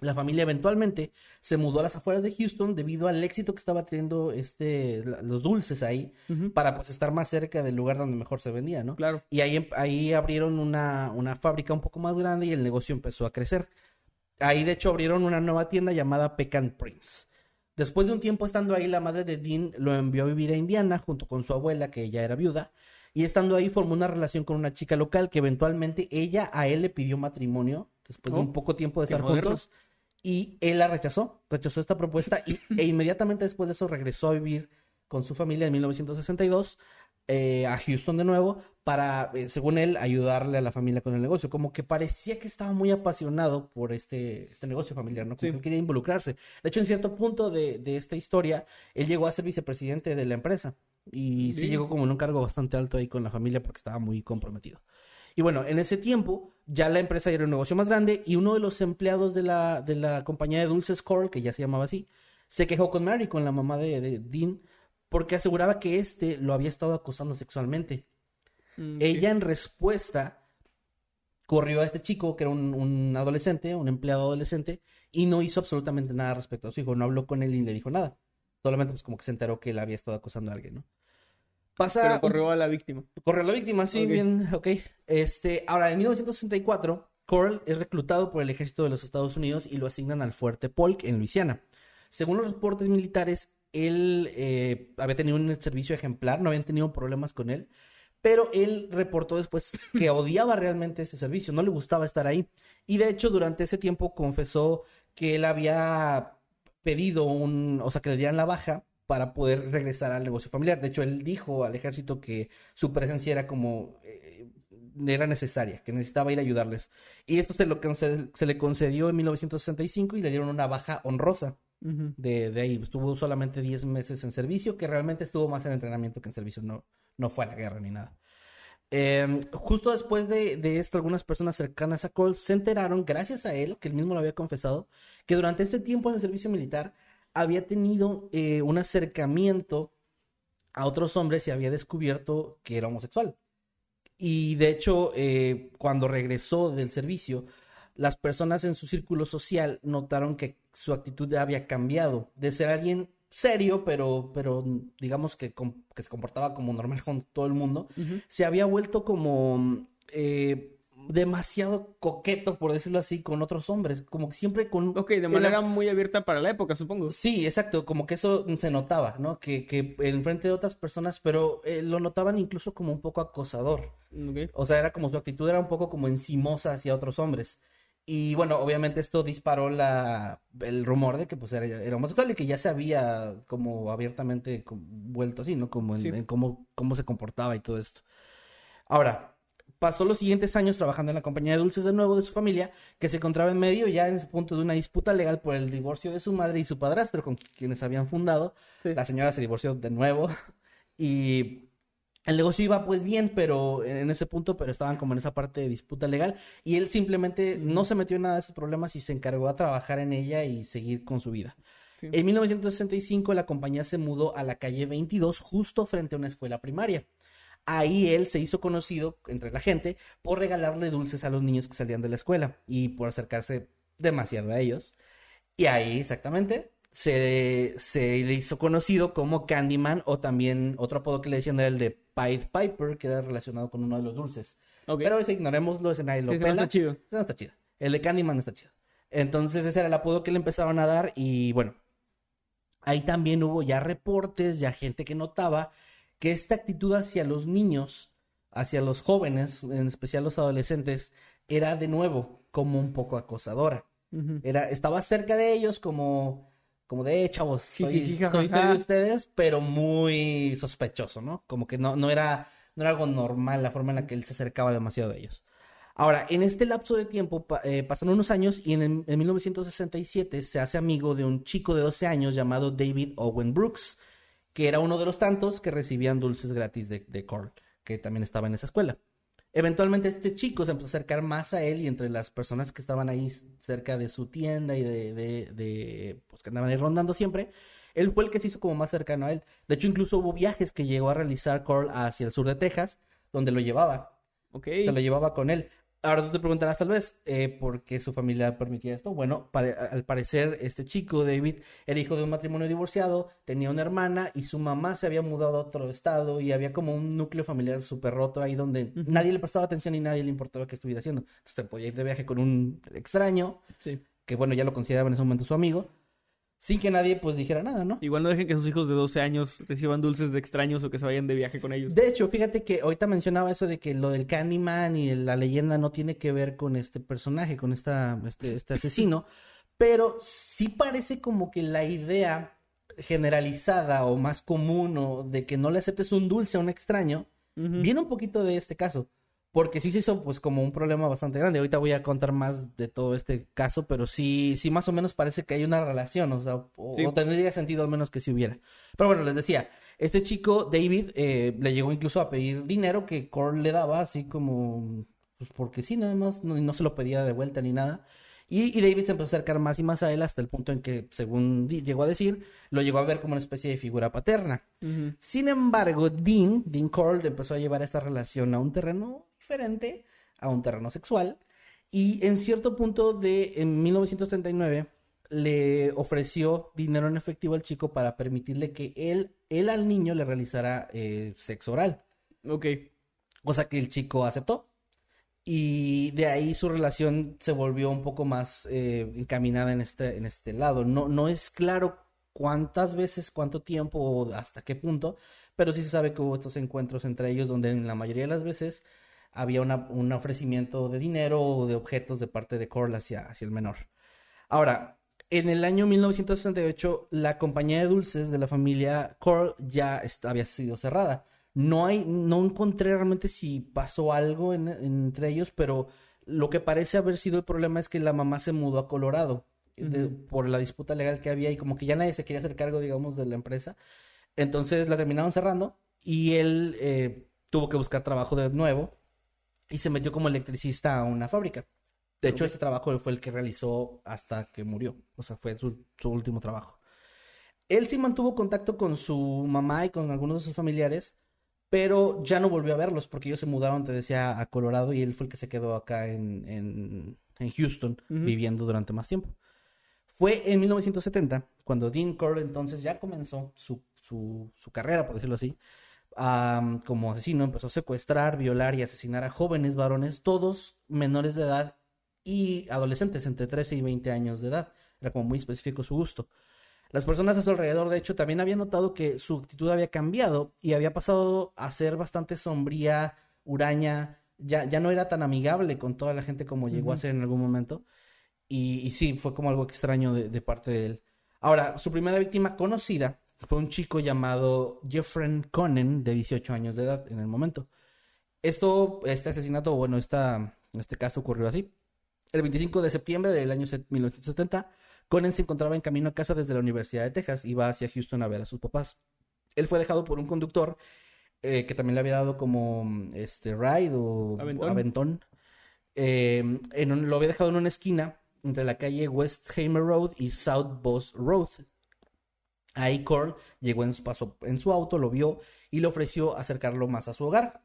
La familia eventualmente se mudó a las afueras de Houston debido al éxito que estaba teniendo este, los dulces ahí, para pues estar más cerca del lugar donde mejor se vendía, ¿no? Claro. Y ahí, ahí abrieron una, una fábrica un poco más grande y el negocio empezó a crecer. Ahí, de hecho, abrieron una nueva tienda llamada Pecan Prince. Después de un tiempo estando ahí, la madre de Dean lo envió a vivir a Indiana junto con su abuela, que ya era viuda. Y estando ahí formó una relación con una chica local que eventualmente ella a él le pidió matrimonio después de Oh, un poco tiempo de estar moderno. juntos. Y él la rechazó, rechazó esta propuesta y, e inmediatamente después de eso regresó a vivir con su familia en 1962 eh, a Houston de nuevo para, eh, según él, ayudarle a la familia con el negocio. Como que parecía que estaba muy apasionado por este, este negocio familiar, ¿no? Como Sí. que quería involucrarse. De hecho, en cierto punto de, de esta historia, él llegó a ser vicepresidente de la empresa. Y sí Sí. llegó como en un cargo bastante alto ahí con la familia porque estaba muy comprometido. Y bueno, en ese tiempo ya la empresa ya era un negocio más grande y uno de los empleados de la, de la compañía de dulces Coral, que ya se llamaba así, se quejó con Mary, con la mamá de, de Dean, porque aseguraba que éste lo había estado acosando sexualmente. Mm. Ella en respuesta corrió a este chico, que era un, un adolescente, un empleado adolescente, y no hizo absolutamente nada respecto a su hijo, no habló con él ni le dijo nada. Solamente pues como que se enteró que él había estado acosando a alguien, ¿no? Pasa Pero corrió a la víctima. Corre la víctima, sí, bien, ok. Este, ahora, en 1964, Coral es reclutado por el ejército de los Estados Unidos y lo asignan al fuerte Polk en Luisiana. Según los reportes militares, él eh, había tenido un servicio ejemplar, no habían tenido problemas con él, pero él reportó después que odiaba realmente ese servicio, no le gustaba estar ahí. Y de hecho, durante ese tiempo confesó que él había pedido un, o sea, que le dieran la baja para poder regresar al negocio familiar. De hecho, él dijo al ejército que su presencia era como eh, era necesaria, que necesitaba ir a ayudarles. Y esto se, lo se le concedió en 1965 y le dieron una baja honrosa. De, de, ahí estuvo solamente 10 meses en servicio, que realmente estuvo más en entrenamiento que en servicio, no, no fue a la guerra ni nada. Em, justo después de, de, esto, algunas personas cercanas a Cole se enteraron, gracias a él, que él mismo lo había confesado, que durante este tiempo en el servicio militar había tenido eh, un acercamiento a otros hombres y había descubierto que era homosexual. Y de hecho, eh, cuando regresó del servicio, las personas en su círculo social notaron que su actitud había cambiado de ser alguien serio, pero, pero digamos que, que se comportaba como normal con todo el mundo, se había vuelto como eh, demasiado coqueto, por decirlo así, con otros hombres, como que siempre con... Ok, de manera muy abierta para la época, supongo. Sí, exacto, como que eso se notaba, ¿no? Que, que en frente de otras personas, pero eh, lo notaban incluso como un poco acosador. O sea, era como su actitud era un poco como encimosa hacia otros hombres. Y bueno, obviamente esto disparó la, el rumor de que pues era, homosexual y que ya se había como abiertamente vuelto así, ¿no? Como en, cómo, cómo se comportaba y todo esto. Ahora, pasó los siguientes años trabajando en la compañía de dulces de nuevo de su familia, que se encontraba en medio ya en ese punto de una disputa legal por el divorcio de su madre y su padrastro, con quienes habían fundado. La señora se divorció de nuevo y el negocio iba pues bien, pero en ese punto, pero estaban como en esa parte de disputa legal y él simplemente no se metió en nada de esos problemas y se encargó a trabajar en ella y seguir con su vida. En 1965 la compañía se mudó a la calle 22 justo frente a una escuela primaria. Ahí él se hizo conocido entre la gente por regalarle dulces a los niños que salían de la escuela y por acercarse demasiado a ellos. Y ahí exactamente se, se le hizo conocido como Candyman o también otro apodo que le decían era el de Pied Piper, que era relacionado con uno de los dulces. Pero ese ignorémoslo, ese nadie lo pela. está chido. no está chido. El de Candyman está chido. Entonces ese era el apodo que le empezaron a dar y bueno, ahí también hubo ya reportes, ya gente que notaba que esta actitud hacia los niños, hacia los jóvenes, en especial los adolescentes, era de nuevo como un poco acosadora. Era, estaba cerca de ellos como como de chavos, soy, soy, de ustedes, pero muy sospechoso, ¿no? Como que no, no, era, no era algo normal la forma en la que él se acercaba demasiado a ellos. Ahora, en este lapso de tiempo eh, pasan unos años y en, 1967 se hace amigo de un chico de 12 años llamado David Owen Brooks, que era uno de los tantos que recibían dulces gratis de, de Carl, que también estaba en esa escuela. Eventualmente este chico se empezó a acercar más a él y entre las personas que estaban ahí cerca de su tienda y de, de, pues que andaban ahí rondando siempre, él fue el que se hizo como más cercano a él. De hecho, incluso hubo viajes que llegó a realizar Carl hacia el sur de Texas, donde lo llevaba. Okay. Se lo llevaba con él. Ahora tú te preguntarás tal vez eh, por qué su familia permitía esto. Bueno, al parecer este chico, David, era hijo de un matrimonio divorciado, tenía una hermana y su mamá se había mudado a otro estado y había como un núcleo familiar súper roto ahí donde nadie le prestaba atención y nadie le importaba qué estuviera haciendo. Entonces se podía ir de viaje con un extraño, que bueno, ya lo consideraba en ese momento su amigo sin que nadie pues dijera nada, ¿no? Igual no dejen que sus hijos de 12 años reciban dulces de extraños o que se vayan de viaje con ellos. De hecho, fíjate que ahorita mencionaba eso de que lo del Candyman y la leyenda no tiene que ver con este personaje, con esta, este, este asesino, pero sí parece como que la idea generalizada o más común o de que no le aceptes un dulce a un extraño viene un poquito de este caso. Porque sí se hizo pues como un problema bastante grande. Ahorita voy a contar más de todo este caso, pero sí, sí más o menos parece que hay una relación, o sea, o, tendría sentido al menos que si hubiera. Pero bueno, les decía, este chico, David, eh, le llegó incluso a pedir dinero que Core le daba, así como, pues porque sí, nada más, no, no se lo pedía de vuelta ni nada. Y, David se empezó a acercar más y más a él hasta el punto en que, según llegó a decir, lo llegó a ver como una especie de figura paterna. Sin embargo, Dean, Dean Cole, empezó a llevar esta relación a un terreno diferente a un terreno sexual. Y en cierto punto de en 1939 le ofreció dinero en efectivo al chico para permitirle que él, él al niño le realizara eh, sexo oral. Ok. Cosa que el chico aceptó. Y de ahí su relación se volvió un poco más eh, encaminada en este, en este lado. No, no es claro cuántas veces, cuánto tiempo o hasta qué punto, pero sí se sabe que hubo estos encuentros entre ellos donde en la mayoría de las veces había una, un ofrecimiento de dinero o de objetos de parte de Corl hacia, hacia el menor. Ahora, en el año 1968, la compañía de dulces de la familia Corl ya había sido cerrada. No hay, no encontré realmente si pasó algo entre ellos, pero lo que parece haber sido el problema es que la mamá se mudó a Colorado por la disputa legal que había y como que ya nadie se quería hacer cargo, digamos, de la empresa. Entonces la terminaron cerrando y él eh, tuvo que buscar trabajo de nuevo y se metió como electricista a una fábrica. De hecho, ese trabajo fue el que realizó hasta que murió. O sea, fue su, último trabajo. Él sí mantuvo contacto con su mamá y con algunos de sus familiares, pero ya no volvió a verlos porque ellos se mudaron, te decía, a Colorado y él fue el que se quedó acá en, en, Houston viviendo durante más tiempo. Fue en 1970 cuando Dean Corll entonces ya comenzó su, su, su carrera, por decirlo así, como asesino. Empezó a secuestrar, violar y asesinar a jóvenes varones, todos menores de edad y adolescentes entre 13 y 20 años de edad. Era como muy específico su gusto. Las personas a su alrededor, de hecho, también habían notado que su actitud había cambiado y había pasado a ser bastante sombría, huraña, ya, ya no era tan amigable con toda la gente como llegó a ser en algún momento. Y, sí, fue como algo extraño de, parte de él. Ahora, su primera víctima conocida fue un chico llamado Jeffrey Conan, de 18 años de edad en el momento. Esto, este asesinato, bueno, esta, este caso ocurrió así. El 25 de septiembre del año 1970, Conan se encontraba en camino a casa desde la Universidad de Texas. Iba hacia Houston a ver a sus papás. Él fue dejado por un conductor eh, que también le había dado como este ride o aventón. Eh, lo había dejado en una esquina entre la calle West Hamer Road y South Boss Road. Ahí Cole llegó en su, paso, en su auto, lo vio y le ofreció acercarlo más a su hogar,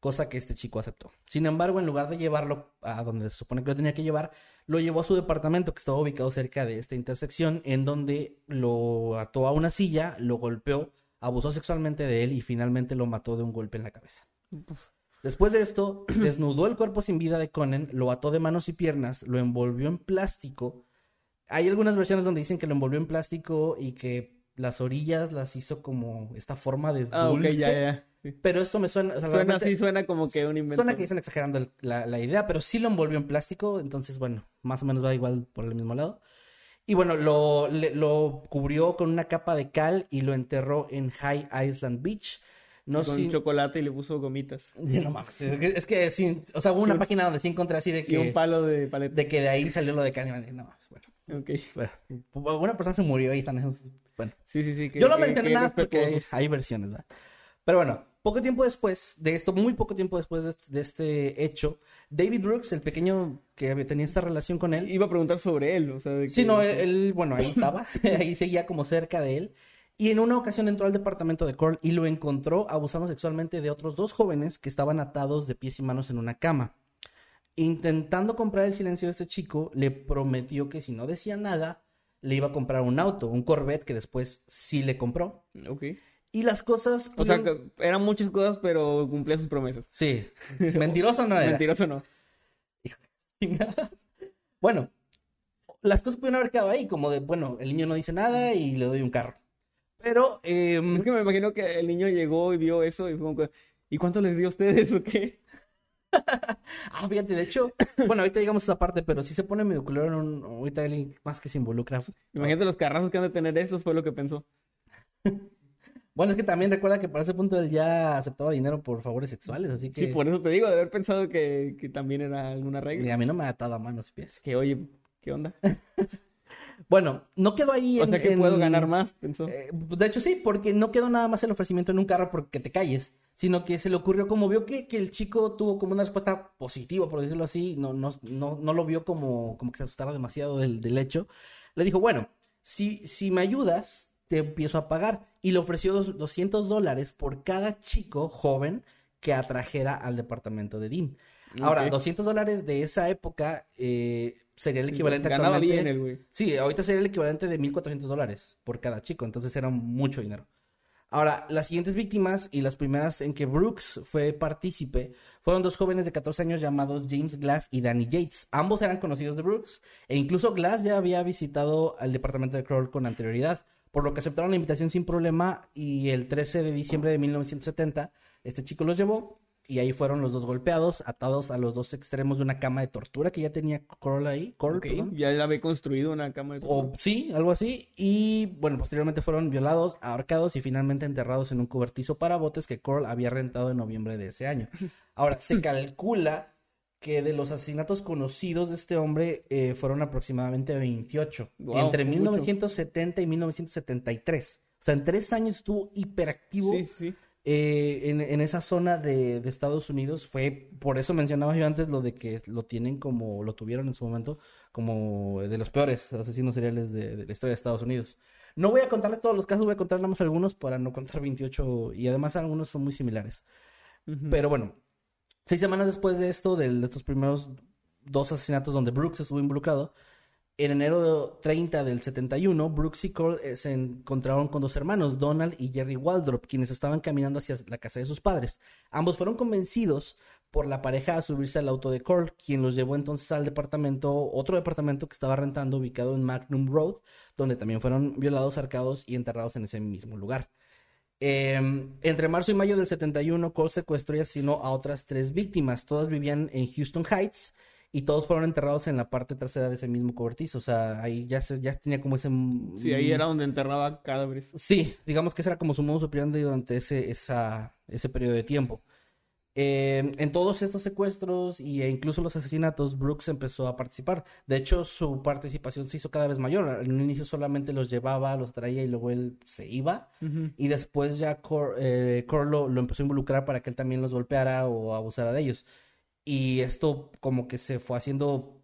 cosa que este chico aceptó. Sin embargo, en lugar de llevarlo a donde se supone que lo tenía que llevar, lo llevó a su departamento que estaba ubicado cerca de esta intersección, en donde lo ató a una silla, lo golpeó, abusó sexualmente de él y finalmente lo mató de un golpe en la cabeza. Después de esto, desnudó el cuerpo sin vida de Conan, lo ató de manos y piernas, lo envolvió en plástico. Hay algunas versiones donde dicen que lo envolvió en plástico y que las orillas las hizo como esta forma de Ah, ok, ya, ya. Pero esto me suena... suena así, suena como que un invento. Suena que están exagerando la, idea, pero sí lo envolvió en plástico, entonces, bueno, más o menos va igual por el mismo lado. Y bueno, lo, lo cubrió con una capa de cal y lo enterró en High Island Beach no con chocolate y le puso gomitas. No mames. Es que, sí, o sea, hubo una página donde sí encontré así de que. Y un palo de paleta. De que de ahí salió lo de Candyman. No, bueno. Ok. Bueno, una persona se murió y están esos. Bueno. Sí, sí, sí. Yo no mencioné nada porque hay, versiones, ¿verdad? Pero bueno, poco tiempo después de esto, muy poco tiempo después de este, de este, hecho, David Brooks, el pequeño que tenía esta relación con él. Iba a preguntar sobre él, o sea. De Sí, no, él, bueno, ahí estaba. ahí seguía como cerca de él. Y en una ocasión entró al departamento de Cole y lo encontró abusando sexualmente de otros dos jóvenes que estaban atados de pies y manos en una cama. Intentando comprar el silencio de este chico, le prometió que si no decía nada, le iba a comprar un auto, un Corvette que después sí le compró. Ok. Y las cosas... O sea, que eran muchas cosas, pero cumplía sus promesas. Sí. Mentiroso no era. Mentiroso no. bueno, las cosas pudieron haber quedado ahí, como de, bueno, el niño no dice nada y le doy un carro. Pero, em, es que me imagino que el niño llegó y vio eso y fue como, ¿y cuánto les dio a ustedes o qué? ah, fíjate, de hecho, bueno, ahorita llegamos a esa parte, pero si se pone medio culero en un, ahorita alguien más que se involucra. Imagínate los carrazos que han de tener esos, fue lo que pensó. bueno, es que también recuerda que para ese punto él ya aceptaba dinero por favores sexuales, así que... Sí, por eso te digo, de haber pensado que, que también era alguna regla. Y a mí no me ha atado a manos y pies. Que, oye, ¿qué onda? Bueno, no quedó ahí. O sea que puedo ganar más, pensó. Eh, de hecho, sí, porque no quedó nada más el ofrecimiento en un carro porque te calles, sino que se le ocurrió, como vio que, que el chico tuvo como una respuesta positiva, por decirlo así, no, no, no, no lo vio como, como que se asustara demasiado del, del hecho. Le dijo, bueno, si, si me ayudas, te empiezo a pagar. Y le ofreció 200 dólares por cada chico joven que atrajera al departamento de Dean. Ahora, 200 dólares de esa época eh, sería el equivalente a Ganaba bien el güey. Sí, ahorita sería el equivalente de 1.400 dólares por cada chico, entonces era mucho dinero. Ahora, las siguientes víctimas y las primeras en que Brooks fue partícipe fueron dos jóvenes de 14 años llamados James Glass y Danny Yates. Ambos eran conocidos de Brooks e incluso Glass ya había visitado al departamento de Kroll con anterioridad, por lo que aceptaron la invitación sin problema y el 13 de diciembre de 1970 este chico los llevó y ahí fueron los dos golpeados, atados a los dos extremos de una cama de tortura que ya tenía Coral ahí. Coral, ya había construido una cama de tortura. O, sí, algo así. Y bueno, posteriormente fueron violados, ahorcados y finalmente enterrados en un cobertizo para botes que Coral había rentado en noviembre de ese año. Ahora, se calcula que de los asesinatos conocidos de este hombre eh, fueron aproximadamente 28. entre 1970 y 1973. O sea, en tres años estuvo hiperactivo. Sí, sí eh, en, esa zona de, Estados Unidos fue, por eso mencionaba yo antes lo de que lo tienen como, lo tuvieron en su momento, como de los peores asesinos seriales de, la historia de Estados Unidos. No voy a contarles todos los casos, voy a contar nada más algunos para no contar 28 y además algunos son muy similares. Pero bueno, seis semanas después de esto, de estos primeros dos asesinatos donde Brooks estuvo involucrado, en enero 30 del 71, Brooks y Cole eh, se encontraron con dos hermanos, Donald y Jerry Waldrop, quienes estaban caminando hacia la casa de sus padres. Ambos fueron convencidos por la pareja a subirse al auto de Cole, quien los llevó entonces al departamento, otro departamento que estaba rentando ubicado en Magnum Road, donde también fueron violados, arcados y enterrados en ese mismo lugar. Em, entre marzo y mayo del 71, Cole secuestró y asesinó a otras tres víctimas. Todas vivían en Houston Heights y todos fueron enterrados en la parte trasera de ese mismo cobertizo. O sea, ahí ya, se, ya tenía como ese... Sí, ahí era donde enterraba cadáveres. Sí, digamos que ese era como su modo operandi durante ese, esa, ese periodo de tiempo. Eh, en todos estos secuestros e incluso los asesinatos, Brooks empezó a participar. De hecho, su participación se hizo cada vez mayor. En un inicio solamente los llevaba, los traía y luego él se iba. Y después ya Cor, eh, lo, lo, empezó a involucrar para que él también los golpeara o abusara de ellos. Y esto como que se fue haciendo,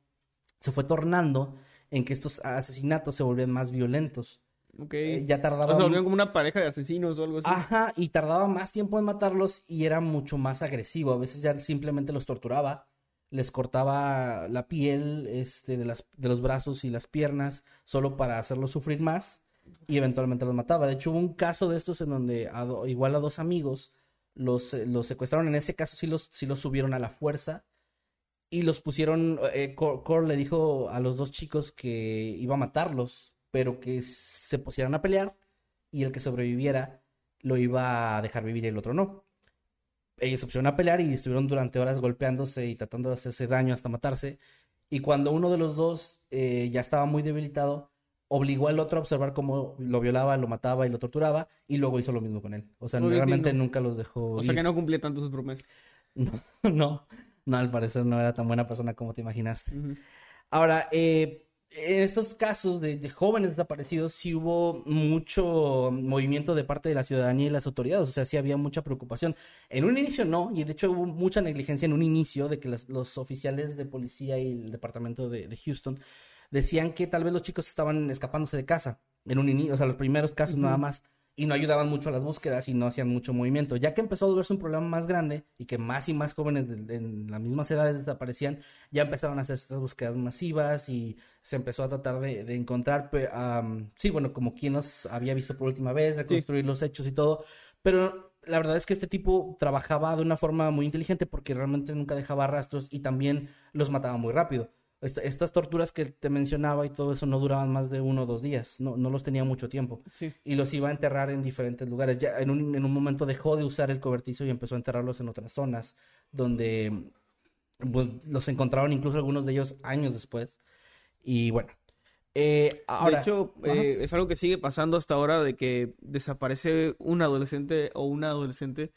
se fue tornando en que estos asesinatos se volvían más violentos. Ok. Eh, ya tardaba. O sea, volvían como una pareja de asesinos o algo así. Ajá, y tardaba más tiempo en matarlos y era mucho más agresivo. A veces ya simplemente los torturaba, les cortaba la piel este, de, las, de los brazos y las piernas solo para hacerlos sufrir más y eventualmente los mataba. De hecho, hubo un caso de estos en donde igual a dos amigos los, eh, los secuestraron. En ese caso sí los, sí los subieron a la fuerza y los pusieron. Eh, Cor, le dijo a los dos chicos que iba a matarlos, pero que se pusieran a pelear y el que sobreviviera lo iba a dejar vivir y el otro no. Ellos se pusieron a pelear y estuvieron durante horas golpeándose y tratando de hacerse daño hasta matarse. Y cuando uno de los dos eh, ya estaba muy debilitado, obligó al otro a observar cómo lo violaba, lo mataba y lo torturaba, y luego hizo lo mismo con él. O sea, realmente nunca los dejó. O sea, que no cumplía tanto sus promesas. No, no, al parecer no era tan buena persona como te imaginaste. Ahora, eh, en estos casos de, jóvenes desaparecidos sí hubo mucho movimiento de parte de la ciudadanía y las autoridades, o sea, sí había mucha preocupación. En un inicio no, y de hecho hubo mucha negligencia en un inicio de que los oficiales de policía y el departamento de Houston decían que tal vez los chicos estaban escapándose de casa en un inicio, o sea, los primeros casos nada más, y no ayudaban mucho a las búsquedas y no hacían mucho movimiento. Ya que empezó a volverse un problema más grande y que más y más jóvenes de, en las mismas edades desaparecían, ya empezaron a hacer estas búsquedas masivas y se empezó a tratar de, encontrar, sí, bueno, como quien los había visto por última vez, reconstruir los hechos y todo, pero la verdad es que este tipo trabajaba de una forma muy inteligente porque realmente nunca dejaba rastros y también los mataba muy rápido estas torturas que te mencionaba y todo eso no duraban más de uno o dos días, no, no los tenía mucho tiempo. Y los iba a enterrar en diferentes lugares. Ya en un, en un momento dejó de usar el cobertizo y empezó a enterrarlos en otras zonas, donde pues, los encontraron incluso algunos de ellos años después. Y bueno. Eh, ahora, de hecho, eh, es algo que sigue pasando hasta ahora de que desaparece un adolescente o una adolescente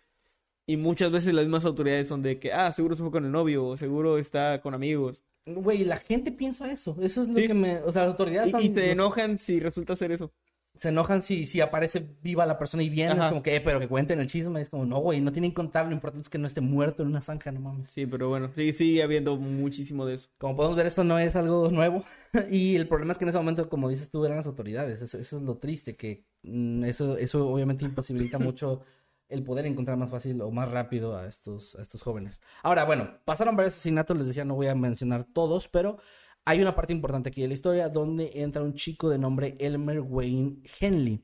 y muchas veces las mismas autoridades son de que, ah, seguro se fue con el novio o seguro está con amigos. Güey, la gente piensa eso. Eso es lo que me. O sea, las autoridades. Y, se enojan si resulta ser eso. Se enojan si, si aparece viva la persona y viene. Es como que, eh, pero que cuenten el chisme. Es como, no, güey, no tienen que contar. Lo importante es que no esté muerto en una zanja, no mames. Sí, pero bueno, sí, sigue habiendo muchísimo de eso. Como podemos ver, esto no es algo nuevo. y el problema es que en ese momento, como dices tú, eran las autoridades. Eso, eso es lo triste, que mm, eso, eso obviamente imposibilita mucho el poder encontrar más fácil o más rápido a estos, a estos jóvenes. Ahora, bueno, pasaron varios asesinatos, les decía, no voy a mencionar todos, pero hay una parte importante aquí de la historia donde entra un chico de nombre Elmer Wayne Henley.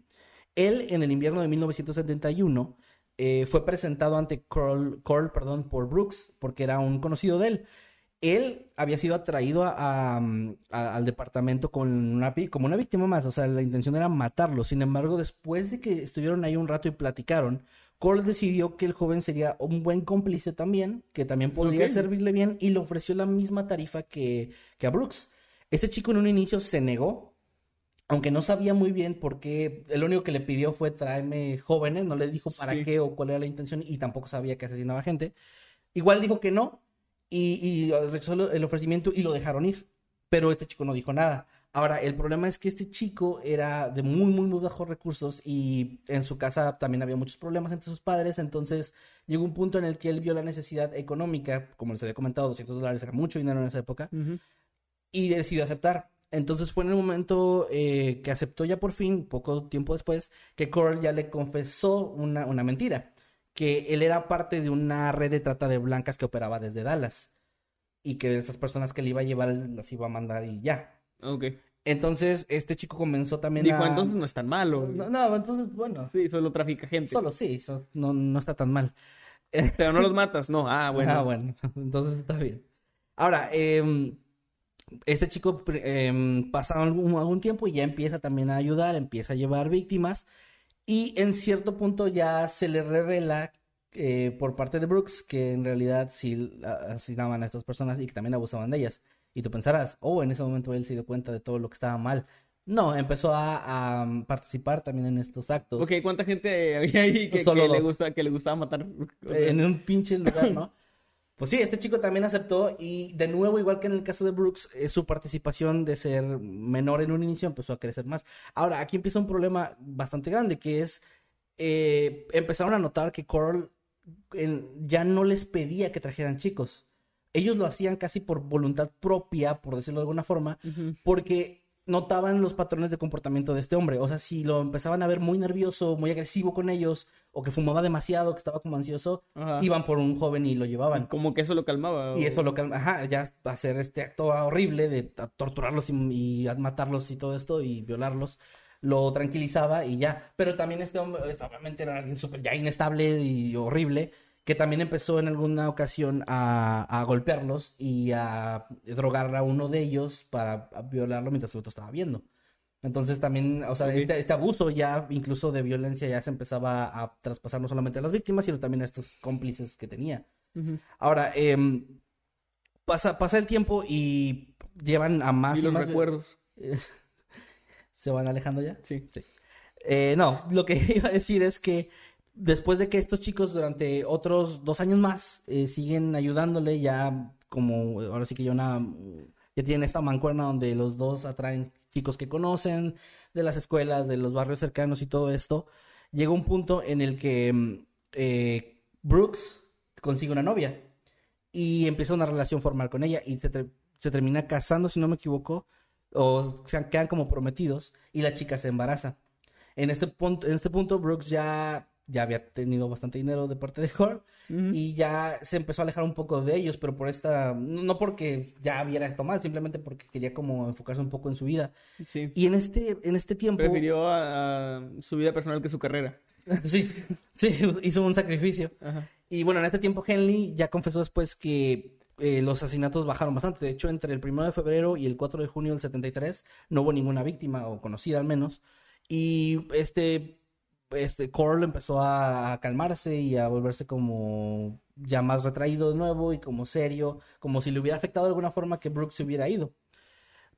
Él, en el invierno de 1971, eh, fue presentado ante Carl, Carl, perdón, por Brooks, porque era un conocido de él. Él había sido atraído a- a- al departamento con una, como una víctima más, o sea, la intención era matarlo. Sin embargo, después de que estuvieron ahí un rato y platicaron, Cole decidió que el joven sería un buen cómplice también, que también podría servirle bien, y le ofreció la misma tarifa que, que a Brooks. Este chico en un inicio se negó, aunque no sabía muy bien por qué, el único que le pidió fue tráeme jóvenes, no le dijo para Sí. qué o cuál era la intención, y tampoco sabía que asesinaba gente. Igual dijo que no, y, y rechazó el ofrecimiento y lo dejaron ir. Pero este chico no dijo nada. Ahora, el problema es que este chico era de muy, muy, muy bajos recursos y en su casa también había muchos problemas entre sus padres. Entonces llegó un punto en el que él vio la necesidad económica, como les había comentado, 200 dólares era mucho dinero en esa época, y decidió aceptar. Entonces fue en el momento eh, que aceptó ya por fin, poco tiempo después, que Coral ya le confesó una, una mentira, que él era parte de una red de trata de blancas que operaba desde Dallas y que estas personas que le iba a llevar las iba a mandar y ya. Ok. Entonces este chico comenzó también Dijo, a... entonces no es tan malo. No, no, entonces, bueno, Sí, solo trafica gente. solo sí, so- no, no está tan mal. Pero no los matas, no. Ah, bueno. Ah, bueno, entonces está bien. Ahora, em, este chico em, pasa algún, algún tiempo y ya empieza también a ayudar, empieza a llevar víctimas y en cierto punto ya se le revela eh, por parte de Brooks que en realidad sí asesinaban a estas personas y que también abusaban de ellas. Y tú pensarás, oh, en ese momento él se dio cuenta de todo lo que estaba mal. No, empezó a, a participar también en estos actos. Ok, ¿cuánta gente había ahí que, Solo que le, dos. gusta, que le gustaba matar? O sea, en un pinche lugar, ¿no? Pues sí, este chico también aceptó y de nuevo, igual que en el caso de Brooks, eh, su participación de ser menor en un inicio empezó a crecer más. Ahora, aquí empieza un problema bastante grande, que es, eh, empezaron a notar que Coral en- ya no les pedía que trajeran chicos. Ellos lo hacían casi por voluntad propia, por decirlo de alguna forma, porque notaban los patrones de comportamiento de este hombre. O sea, si lo empezaban a ver muy nervioso, muy agresivo con ellos, o que fumaba demasiado, que estaba como ansioso, Ajá. iban por un joven y lo llevaban. Como que eso lo calmaba. Y o- eso lo calma, ajá, ya hacer este acto horrible de torturarlos y, y matarlos y todo esto y violarlos, lo tranquilizaba y ya. Pero también este hombre, obviamente era alguien súper ya inestable y horrible, que también empezó en alguna ocasión a, a golpearlos y a drogar a uno de ellos para violarlo mientras el otro estaba viendo. Entonces también, o sea, Ok. este, este abuso ya, incluso de violencia, ya se empezaba a traspasar no solamente a las víctimas, sino también a estos cómplices que tenía. Ujú. Ahora, em, pasa, pasa el tiempo y llevan a más Y los más- recuerdos. ¿Se van alejando ya? Sí. Eh, no, lo que iba a decir es que después de que estos chicos durante otros dos años más eh, siguen ayudándole, ya como ahora sí que una ya tienen esta mancuerna donde los dos atraen chicos que conocen de las escuelas, de los barrios cercanos y todo esto, llega un punto en el que mm, eh, Brooks consigue una novia y empieza una relación formal con ella y se, se termina casando, si no me equivoco, o se quedan como prometidos y la chica se embaraza. En este punto, en este punto Brooks ya, ya había tenido bastante dinero de parte de Hall Ujú. y ya se empezó a alejar un poco de ellos, pero por esta, no porque ya viera esto mal, simplemente porque quería como enfocarse un poco en su vida. Sí. Y en este, en este tiempo... Prefirió a, a su vida personal que su carrera. Sí, sí, hizo un sacrificio. Ajá. Y bueno, en este tiempo Henley ya confesó después que eh, los asesinatos bajaron bastante. De hecho, entre el 1 de febrero y el 4 de junio del 73 no hubo ninguna víctima, o conocida al menos. Y este, este Corl empezó a, a calmarse y a volverse como ya más retraído de nuevo y como serio, como si le hubiera afectado de alguna forma que Brooks se hubiera ido.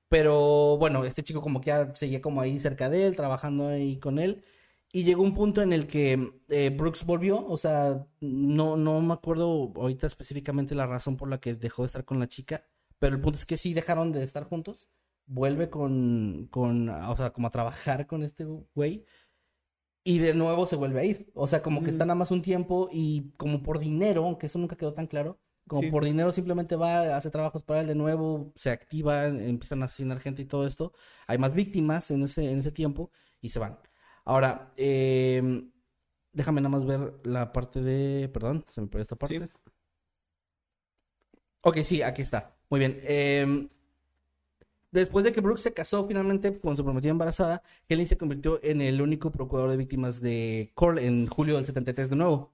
Pero bueno, este chico como que ya seguía como ahí cerca de él, trabajando ahí con él. Y llegó un punto en el que eh, Brooks volvió, o sea, no, no me acuerdo ahorita específicamente la razón por la que dejó de estar con la chica, pero el punto es que sí dejaron de estar juntos, vuelve con, con, o sea, como a trabajar con este güey, y de nuevo se vuelve a ir, o sea, como que Mm. está nada más un tiempo y como por dinero, aunque eso nunca quedó tan claro, como Sí. por dinero simplemente va, hace trabajos para él de nuevo, se activa, empiezan a asesinar gente y todo esto, hay más víctimas en ese, en ese tiempo y se van. Ahora, eh, déjame nada más ver la parte de... Perdón, se me perdió esta parte. Sí. Ok, sí, aquí está. Muy bien. eh, Después de que Brooks se casó finalmente con su prometida embarazada, Kelly se convirtió en el único procurador de víctimas de Cole en julio del 73 de nuevo.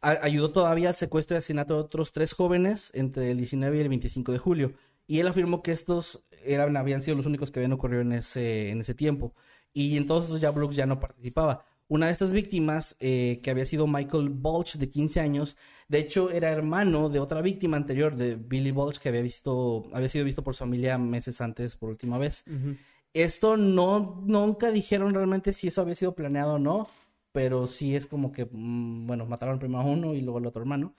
Ayudó todavía al secuestro y asesinato de otros tres jóvenes entre el 19 y el 25 de julio. Y él afirmó que estos eran, habían sido los únicos que habían ocurrido en ese, en ese tiempo. Y entonces ya Brooks ya no participaba. Una de estas víctimas, eh, que había sido Michael Balch, de 15 años, de hecho era hermano de otra víctima anterior, de Billy Balch, que había, visto, había sido visto por su familia meses antes por última vez. Esto no, nunca dijeron realmente si eso había sido planeado o no, pero sí es como que, mm, bueno, mataron primero a uno y luego al otro hermano.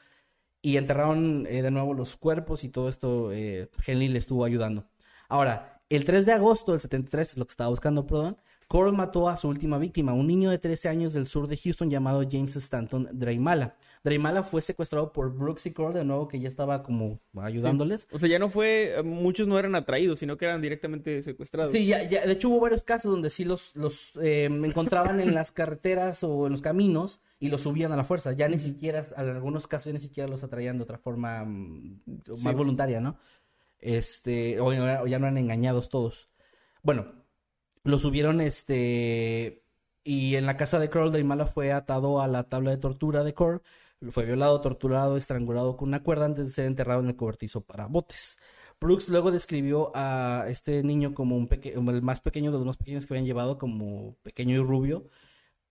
Y enterraron eh, de nuevo los cuerpos y todo esto, eh, Henley le estuvo ayudando. Ahora, el 3 de agosto del 73, es lo que estaba buscando, perdón, Coral mató a su última víctima, un niño de 13 años del sur de Houston llamado James Stanton Draymala. Draymala fue secuestrado por Brooks y Coral, de nuevo, que ya estaba como ayudándoles. O sea, ya no fue, eh, muchos no eran atraídos, sino que eran directamente secuestrados. Sí, ya, ya, de hecho hubo varios casos donde sí los, los eh, encontraban en las carreteras o en los caminos y los subían a la fuerza. Ya ni siquiera, en algunos casos ya ni siquiera los atraían de otra forma mm, más Sí. voluntaria, ¿no? Este, o ya no eran engañados todos. Bueno, lo subieron, este, y en la casa de Curl, Daimala fue atado a la tabla de tortura de Curl, fue violado, torturado, estrangulado con una cuerda antes de ser enterrado en el cobertizo para botes. Brooks luego describió a este niño como un peque- el más pequeño de los más pequeños que habían llevado, como pequeño y rubio,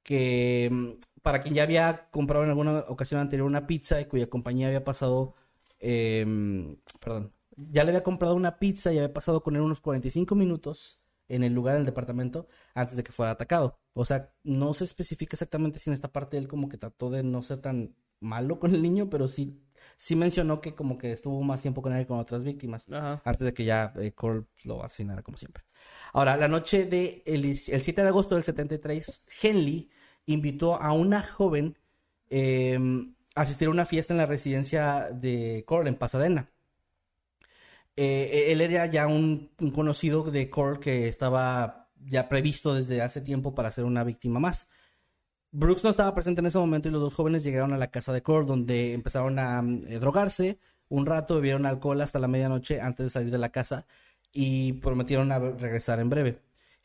que mm, para quien ya había comprado en alguna ocasión anterior una pizza y cuya compañía había pasado, em, perdón, ya le había comprado una pizza y había pasado con él unos 45 minutos en el lugar del departamento antes de que fuera atacado. O sea, no se especifica exactamente si en esta parte él como que trató de no ser tan malo con el niño, pero sí, sí mencionó que como que estuvo más tiempo con él que con otras víctimas Ajá. antes de que ya eh, Cole lo asesinara como siempre. Ahora, la noche del el, el 7 de agosto del 73, Henley invitó a una joven eh, a asistir a una fiesta en la residencia de Cole en Pasadena. Eh, él era ya un, conocido de Cole que estaba ya previsto desde hace tiempo para ser una víctima más. Brooks no estaba presente en ese momento y los dos jóvenes llegaron a la casa de Cole donde empezaron a mm, eh, drogarse. Un rato bebieron alcohol hasta la medianoche antes de salir de la casa y prometieron regresar en breve.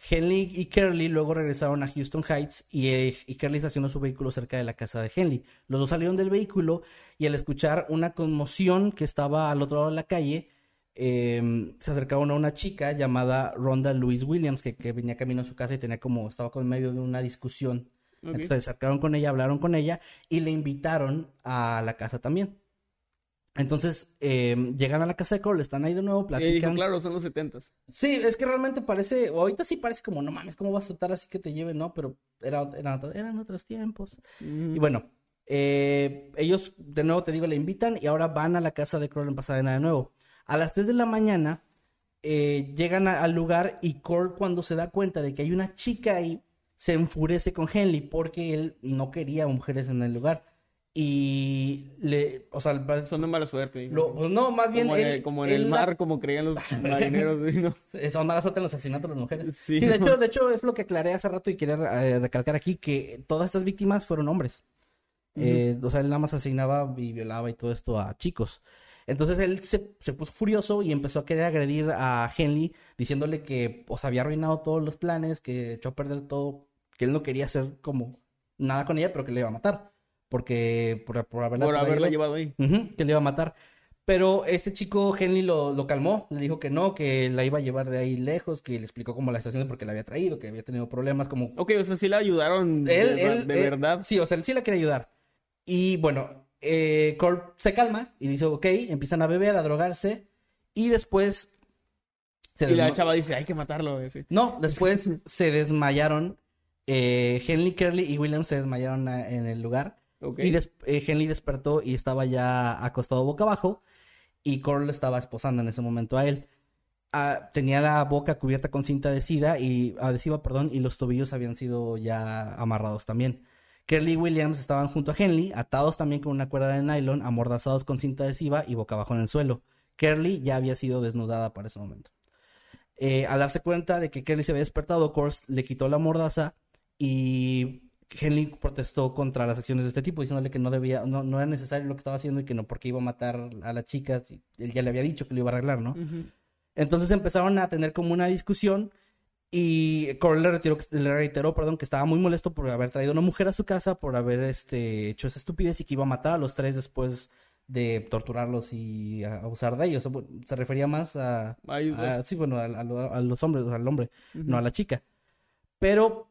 Henley y Curly luego regresaron a Houston Heights y, eh, y Curly estacionó su vehículo cerca de la casa de Henley. Los dos salieron del vehículo y al escuchar una conmoción que estaba al otro lado de la calle, eh, se acercaron a una chica llamada Rhonda Louise Williams que, que venía camino a su casa y tenía como, estaba como en medio de una discusión. Entonces se acercaron con ella, hablaron con ella y le invitaron a la casa también. Entonces eh, llegan a la casa de Cole, están ahí de nuevo, Y dijo, platican. claro, son los setentas. Sí, es que realmente parece, ahorita sí parece como, no mames, ¿cómo vas a tratar así que te lleven? No, pero era, era- eran otros tiempos. Y bueno, eh, ellos de nuevo te digo, le invitan y ahora van a la casa de Cole en Pasadena de nuevo. A las 3 de la mañana eh, llegan a- al lugar y Cole cuando se da cuenta de que hay una chica ahí, se enfurece con Henley porque él no quería mujeres en el lugar. Y le, o sea, Son de mala suerte. lo- pues no, más bien como, en el, como en el mar, como creían los marineros. ¿sí, no? Son mala suerte en los asesinatos de las mujeres. Sí. Sí, de, hecho, de hecho es lo que aclaré hace rato y quería eh, recalcar aquí, que todas estas víctimas fueron hombres. Eh, o sea, él nada más asesinaba y violaba y todo esto a chicos. Entonces él se, se puso furioso y empezó a querer agredir a Henley diciéndole que pues, había arruinado todos los planes, que echó a perder todo, que él no quería hacer como nada con ella, pero que le iba a matar. Porque por, por haberla Por haberla llevado ahí. Que le iba a matar. Pero este chico, Henley, lo, lo calmó. Le dijo que no, que la iba a llevar de ahí lejos, que le explicó como la situación de por qué la había traído, que había tenido problemas, como... Ok, o sea, sí la ayudaron de, Él, de- él, de él- verdad. Sí, o sea, él sí la quiere ayudar. Y bueno, eh, se calma y dice, ok, empiezan a beber, a drogarse. Y después... Se Y la chava dice, hay que matarlo. eh. No, después se desmayaron. Eh, Henley, Curly y Williams se desmayaron ah, en el lugar. Y des- eh, Henley despertó y estaba ya acostado boca abajo. Y Cole estaba esposando en ese momento a él. Ah, tenía la boca cubierta con cinta adhesiva y, adhesiva, perdón, y los tobillos habían sido ya amarrados también. Curly y Williams estaban junto a Henley, atados también con una cuerda de nylon, amordazados con cinta adhesiva y boca abajo en el suelo. Curly ya había sido desnudada para ese momento. Eh, al darse cuenta de que Curly se había despertado, Kors le quitó la mordaza y Henley protestó contra las acciones de este tipo, diciéndole que no debía, no, no era necesario lo que estaba haciendo y que no porque iba a matar a la chica, si él ya le había dicho que lo iba a arreglar, ¿no? Entonces empezaron a tener como una discusión y Cole le, retiró, le reiteró perdón, que estaba muy molesto por haber traído una mujer a su casa, por haber este, hecho esa estupidez y que iba a matar a los tres después de torturarlos y abusar de ellos. Se refería más a, sí, bueno, a, los hombres, al hombre, no a la chica. Pero,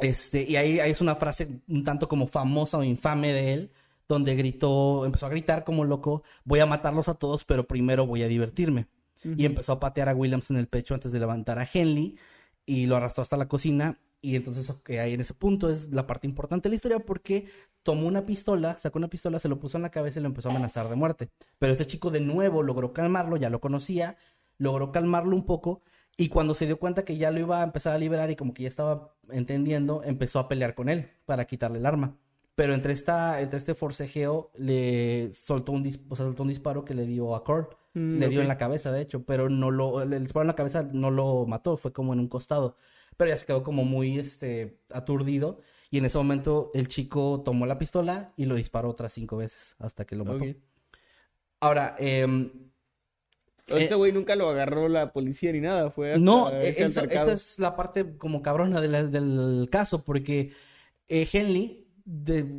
este, y ahí, es una frase un tanto como famosa o infame de él, donde gritó, empezó a gritar como loco, voy a matarlos a todos, pero primero voy a divertirme. Y empezó a patear a Williams en el pecho antes de levantar a Henley y lo arrastró hasta la cocina. Y entonces, que ahí en ese punto es la parte importante de la historia porque tomó una pistola, sacó una pistola, se lo puso en la cabeza y lo empezó a amenazar de muerte. Pero este chico de nuevo logró calmarlo, ya lo conocía, logró calmarlo un poco y cuando se dio cuenta que ya lo iba a empezar a liberar y como que ya estaba entendiendo, empezó a pelear con él para quitarle el arma. Pero entre, esta, entre este forcejeo le soltó un, soltó un disparo que le dio a Cole. Mm, le dio en la cabeza, de hecho, pero no lo, el disparo en la cabeza no lo mató, fue como en un costado. Pero ya se quedó como muy este, aturdido. Y en ese momento el chico tomó la pistola y lo disparó otras cinco veces hasta que lo mató. Ahora, eh, este güey nunca lo agarró la policía ni nada, fue hasta No, esa es la parte como cabrona del caso, porque eh, Henley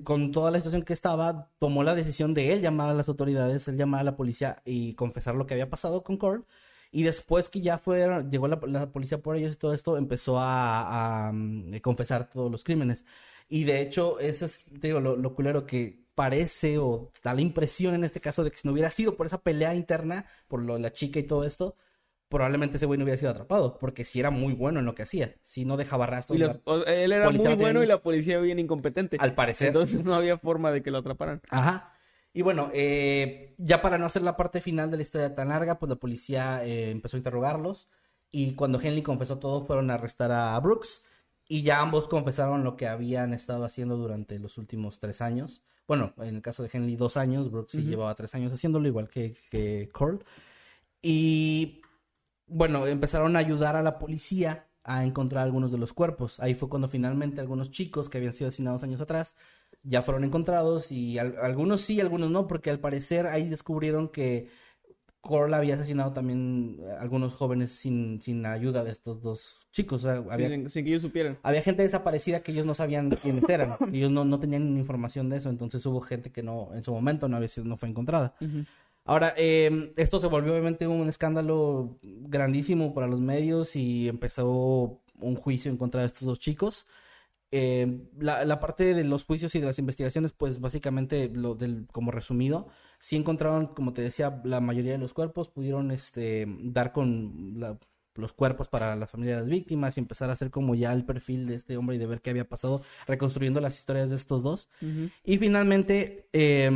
con toda la situación que estaba, tomó la decisión de él llamar a las autoridades, él llamar a la policía y confesar lo que había pasado con Cord. Y después que ya fue, llegó la, policía por ellos y todo esto, empezó a, mm, confesar todos los crímenes. Y de hecho, eso es, digo, lo, lo culero que parece o da la impresión en este caso de que si no hubiera sido por esa pelea interna, por la chica y todo esto, probablemente ese güey no hubiera sido atrapado, porque si era muy bueno en lo que hacía, si no dejaba rastros. él era muy bueno y la policía bien incompetente. Al parecer. Entonces no había forma de que lo atraparan. Ajá. Y bueno, eh, ya para no hacer la parte final de la historia tan larga, pues la policía eh, empezó a interrogarlos y cuando Henley confesó todo fueron a arrestar a Brooks y ya ambos confesaron lo que habían estado haciendo durante los últimos tres años. Bueno, en el caso de Henley dos años, Brooks sí llevaba tres años haciéndolo, igual que, que Cole. Y bueno, empezaron a ayudar a la policía a encontrar algunos de los cuerpos. Ahí fue cuando finalmente algunos chicos que habían sido asesinados años atrás ya fueron encontrados y algunos sí, algunos no, porque al parecer ahí descubrieron que Cole había asesinado también a algunos jóvenes sin, sin ayuda de estos dos chicos. había, sin, que ellos supieran. Había gente desaparecida que ellos no sabían quiénes eran. ellos no, no tenían información de eso, entonces hubo gente que no, en su momento no había sido, no fue encontrada. Ahora, em, esto se volvió obviamente un escándalo grandísimo para los medios y empezó un juicio en contra de estos dos chicos. Em, la, parte de los juicios y de las investigaciones, pues básicamente, lo del, como resumido, sí encontraron, como te decía, la mayoría de los cuerpos, pudieron este, dar con los cuerpos para la familia de las víctimas y empezar a hacer como ya el perfil de este hombre y de ver qué había pasado, reconstruyendo las historias de estos dos. Y finalmente, eh,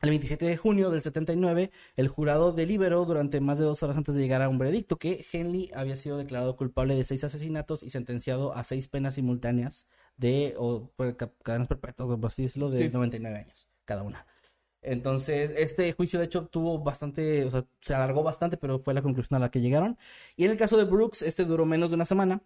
el 27 de junio del 79, el jurado deliberó durante más de dos horas antes de llegar a un veredicto que Henley había sido declarado culpable de seis asesinatos y sentenciado a seis penas simultáneas de, o pues, cadenas perpetuas, por así decirlo, de 99 años cada una. Entonces, este juicio de hecho tuvo bastante, o sea, se alargó bastante, pero fue la conclusión a la que llegaron. Y en el caso de Brooks, este duró menos de una semana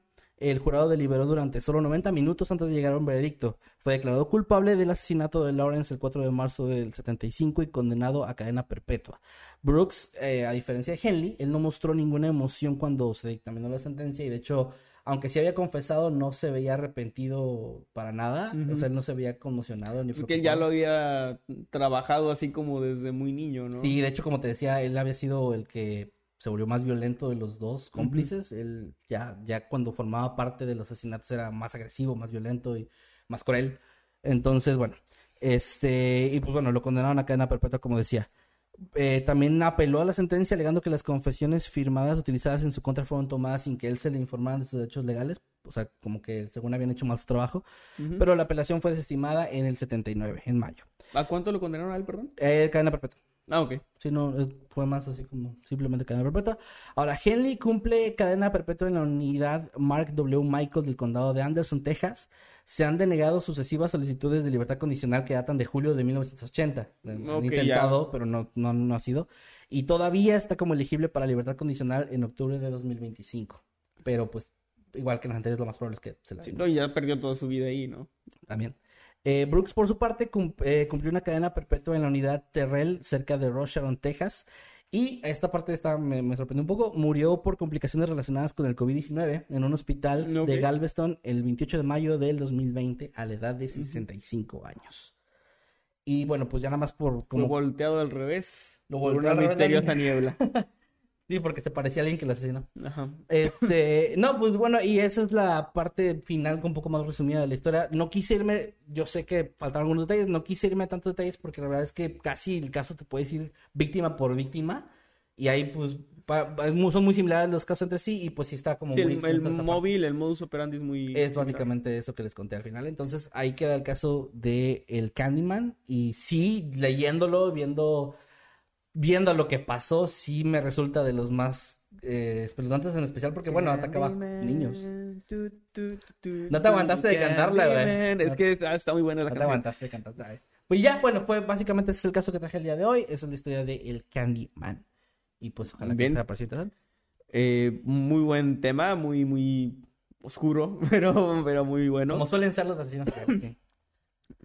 el jurado deliberó durante solo 90 minutos antes de llegar a un veredicto. Fue declarado culpable del asesinato de Lawrence el 4 de marzo del 75 y condenado a cadena perpetua. Brooks, eh, a diferencia de Henley, él no mostró ninguna emoción cuando se dictaminó la sentencia y de hecho, aunque sí había confesado, no se veía arrepentido para nada. O sea, él no se veía conmocionado ni Es que ya lo había trabajado así como desde muy niño, ¿no? Sí, de hecho, como te decía, él había sido el que se volvió más violento de los dos cómplices. Él ya, ya cuando formaba parte de los asesinatos era más agresivo, más violento y más cruel. Entonces, bueno, este, y pues bueno, lo condenaron a cadena perpetua, como decía. Eh, también apeló a la sentencia alegando que las confesiones firmadas utilizadas en su contra fueron tomadas sin que él se le informaran de sus derechos legales, o sea, como que según habían hecho mal su trabajo, pero la apelación fue desestimada en el 79, en mayo. ¿A cuánto lo condenaron a él, perdón? Eh, cadena perpetua. Ah, ok. Sí, no, fue más así como simplemente cadena perpetua. Ahora, Henley cumple cadena perpetua en la unidad Mark W. Michael del condado de Anderson, Texas. Se han denegado sucesivas solicitudes de libertad condicional que datan de julio de 1980. Han intentado, pero no, no, no ha sido. Y todavía está como elegible para libertad condicional en octubre de 2025. Pero pues, igual que en las anteriores, lo más probable es que se la... Sí, no, ya perdió toda su vida ahí, ¿no? También. Eh, Brooks, por su parte, eh, cumplió una cadena perpetua en la unidad Terrell, cerca de Rosharon, Texas. Y esta parte esta me, me sorprendió un poco. Murió por complicaciones relacionadas con el COVID-19 en un hospital de Galveston el 28 de mayo del 2020 a la edad de 65 años. Y bueno, pues ya nada más por Como como... volteado al revés. Lo volteó una al revés, misteriosa niebla. Sí, porque se parecía a alguien que lo asesinó. Ajá. Este, no, pues bueno, y esa es la parte final un poco más resumida de la historia. No quise irme, yo sé que faltaron algunos detalles, no quise irme a tantos detalles porque la verdad es que casi el caso te puedes ir víctima por víctima y ahí pues pa- pa- mu- son muy similares los casos entre sí y pues sí está como Sí, muy el, el móvil, el modus operandi es muy... Es básicamente eso que les conté al final. Entonces ahí queda el caso de el Candyman. Y sí, leyéndolo, viendo, viendo lo que pasó, sí me resulta de los más eh, espeluznantes en especial porque, bueno, atacaba niños. No te aguantaste de cantarla, güey. Es que está, muy buena la No te canción. aguantaste de cantar. Ay. Pues ya, bueno, fue básicamente ese es el caso que traje el día de hoy. Esa es la historia de el Candyman. Y pues ojalá Bien. que sea parecido interesante. Eh, muy buen tema, muy, muy oscuro, pero, pero muy bueno. Como suelen ser los asesinos. sí.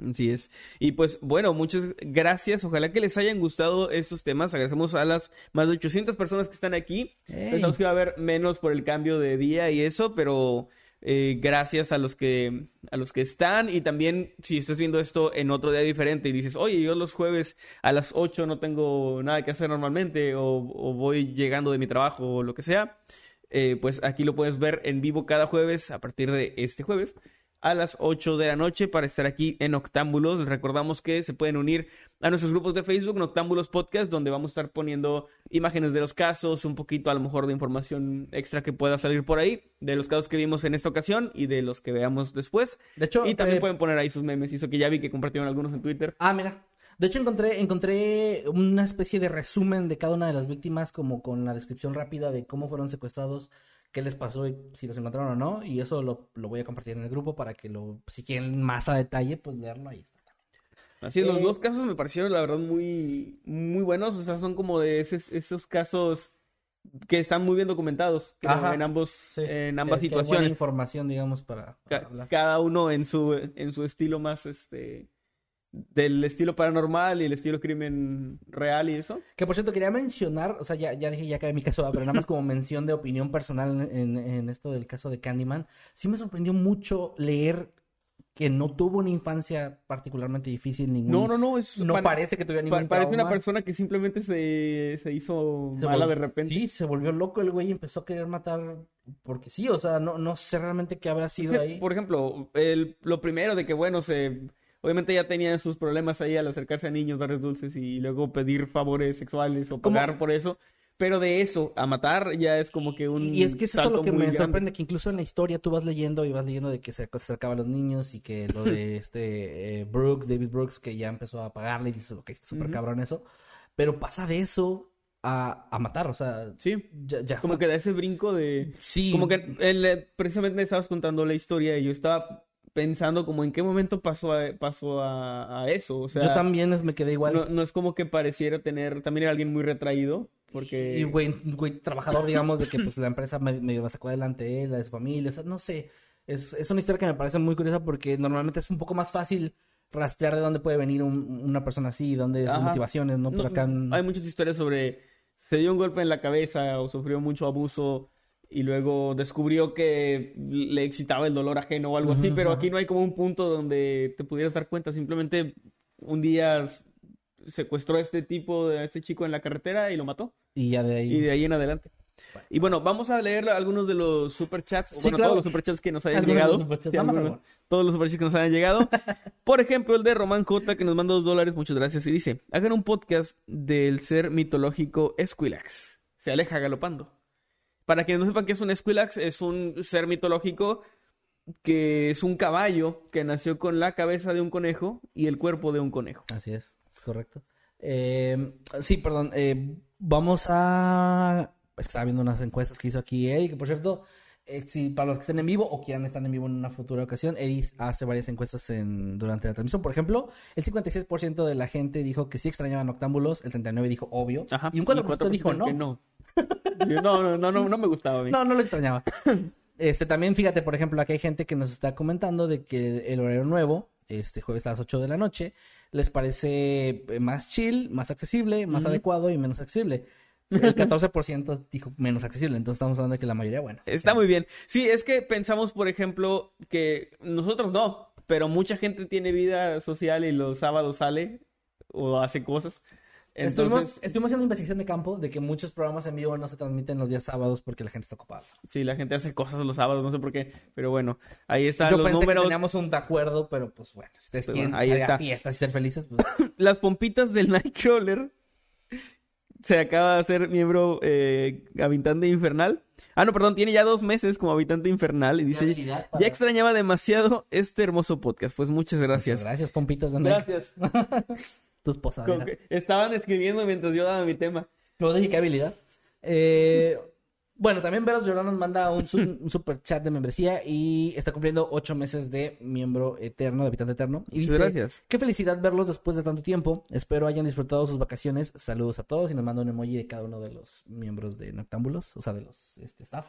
Así es. Y pues bueno, muchas gracias. Ojalá que les hayan gustado estos temas. Agradecemos a las más de 800 personas que están aquí. Ey. Pensamos que iba a haber menos por el cambio de día y eso, pero eh, gracias a los que a los que están y también si estás viendo esto en otro día diferente y dices, oye, yo los jueves a las 8 no tengo nada que hacer normalmente o, o voy llegando de mi trabajo o lo que sea, eh, pues aquí lo puedes ver en vivo cada jueves a partir de este jueves a las 8 de la noche para estar aquí en Octámbulos. Les recordamos que se pueden unir a nuestros grupos de Facebook, Octámbulos Podcast, donde vamos a estar poniendo imágenes de los casos, un poquito a lo mejor de información extra que pueda salir por ahí, de los casos que vimos en esta ocasión y de los que veamos después. De hecho, Y también eh, pueden poner ahí sus memes, y eso que ya vi que compartieron algunos en Twitter. Ah, mira. De hecho, encontré, encontré una especie de resumen de cada una de las víctimas, como con la descripción rápida de cómo fueron secuestrados, qué les pasó y si los encontraron o no. Y eso lo, lo voy a compartir en el grupo para que lo, si quieren más a detalle, pues leerlo ahí está. Así es, los Eh, dos casos me parecieron la verdad muy, muy buenos, o sea, son como de esos, esos casos que están muy bien documentados creo, Ajá. en ambos, Sí, en que- ambas que buena situaciones. información, digamos, para, para Ca- hablar. cada uno en su, en su estilo más, este, del estilo paranormal y el estilo crimen real y eso. Que por cierto, quería mencionar, o sea, ya, ya dije, ya acabé mi caso, pero nada más como mención de opinión personal en, en esto del caso de Candyman, sí me sorprendió mucho leer que no tuvo una infancia particularmente difícil, ningún... No, no, no, es No pa- parece que tuviera ningún parece una persona que simplemente se, se hizo Se mala de repente. Sí, se volvió loco el güey y empezó a querer matar porque sí, o sea, no, no sé realmente qué habrá sido ahí. Por ejemplo, el, lo primero de que, bueno, se... Obviamente ya tenía sus problemas ahí al acercarse a niños, darles dulces y luego pedir favores sexuales o ¿Cómo? pagar por eso. Pero de eso a matar ya es como que un Y es que eso es salto lo que me grande. sorprende, que incluso en la historia tú vas leyendo y vas leyendo de que se acercaba a los niños y que lo de este eh, Brooks, David Brooks, que ya empezó a pagarle y dices, ok, está súper Ujú. cabrón eso. Pero pasa de eso a, a matar, o sea, Sí, ya, ya como que da ese brinco de... Sí, Como que él, eh, precisamente estabas contando la historia y yo estaba pensando como en qué momento pasó a, pasó a, a eso. O sea, yo también me quedé igual. no, no es como que pareciera tener... También era alguien muy retraído porque... Y güey, güey, trabajador, digamos, de que pues la empresa me- medio la sacó adelante él, a su familia, o sea, no sé. Es, es una historia que me parece muy curiosa porque normalmente es un poco más fácil rastrear de dónde puede venir un- una persona así, dónde sus Ajá. motivaciones, ¿no? Por No, acá. Hay muchas historias sobre se dio un golpe en la cabeza o sufrió mucho abuso y luego descubrió que le excitaba el dolor ajeno o algo así, pero aquí no hay como un punto donde te pudieras dar cuenta. Simplemente un día secuestró a este tipo, a este chico en la carretera y lo mató. Y ya de ahí. Y de ahí en adelante. Y bueno, vamos a leer algunos de los superchats, Sí, bueno, claro. todos los superchats que nos hayan llegado. los Sí, algunos. todos los superchats que nos hayan llegado. Por ejemplo, el de Román J, que nos manda dos dólares, muchas gracias, y dice, hagan un podcast del ser mitológico Esquilax. Se aleja galopando. Para quienes no sepan qué es un Esquilax, es un ser mitológico que es un caballo que nació con la cabeza de un conejo y el cuerpo de un conejo. Así es, es correcto. Eh, sí, perdón. eh, vamos a. Es que estaba viendo unas encuestas que hizo aquí Eddie, que por cierto, eh, si para los que estén en vivo o quieran estar en vivo en una futura ocasión, Eddie hace varias encuestas en, durante la transmisión. Por ejemplo, el 56% de la gente dijo que sí extrañaban Octámbulos, el 39% dijo obvio, Ajá. y un 4%, dijo no. que no. Yo, no, no, no, no, no me gustaba a mí. No, no lo extrañaba. Este, también fíjate, por ejemplo, aquí hay gente que nos está comentando de que el horario nuevo, este jueves a las 8 de la noche, les parece eh, más chill, más accesible, más adecuado y menos accesible. El 14% dijo menos accesible, entonces estamos hablando de que la mayoría, bueno. Está muy bien. Sí, es que pensamos, por ejemplo, que nosotros no, pero mucha gente tiene vida social y los sábados sale o hace cosas. Estuvimos, Entonces, estuvimos haciendo investigación de campo de que muchos programas en vivo no se transmiten los días sábados porque la gente está ocupada. sí, la gente hace cosas los sábados, no sé por qué, pero bueno, ahí están Yo los pensé números. que teníamos un acuerdo, pero pues bueno, si ustedes quieren bueno, ahí hacer está. fiestas y ser felices, pues Las pompitas del Nightcrawler se acaba de hacer miembro eh, habitante infernal. Ah, no, perdón, tiene ya dos meses como habitante infernal y dice, para- ya extrañaba demasiado este hermoso podcast. Pues muchas Muchas gracias. gracias, pompitas de. Gracias. Tus posaderas. estaban escribiendo mientras yo daba mi tema. Luego dije qué habilidad. Eh, bueno, también Veros Jordan nos manda un, su- un super chat de membresía y está cumpliendo ocho meses de miembro eterno, de habitante eterno. Y Muchas dice, gracias. Qué felicidad verlos después de tanto tiempo. Espero hayan disfrutado sus vacaciones. Saludos a todos y nos manda un emoji de cada uno de los miembros de Noctámbulos, o sea, de los este, staff.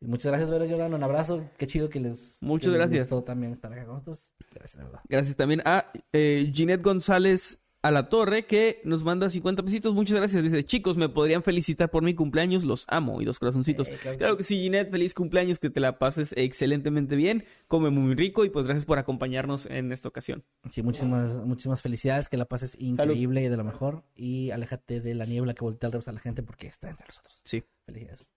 Y muchas gracias, Veros Jordan. Un abrazo. Qué chido que les. Muchas que les gracias. gustó también estar acá con nosotros. Gracias, de verdad. Gracias también a eh, Ginette González a la torre que nos manda 50 pesitos. Muchas gracias. Dice, chicos, me podrían felicitar por mi cumpleaños. Los amo. Y dos corazoncitos. Eh, claro que claro que sí, Ginette. Feliz cumpleaños. Que te la pases excelentemente bien. Come muy rico. Y pues gracias por acompañarnos en esta ocasión. Sí, muchísimas, muchísimas felicidades. Que la pases increíble y de lo mejor. Y aléjate de la niebla que voltea al revés a la gente porque está entre nosotros. Sí. Felicidades.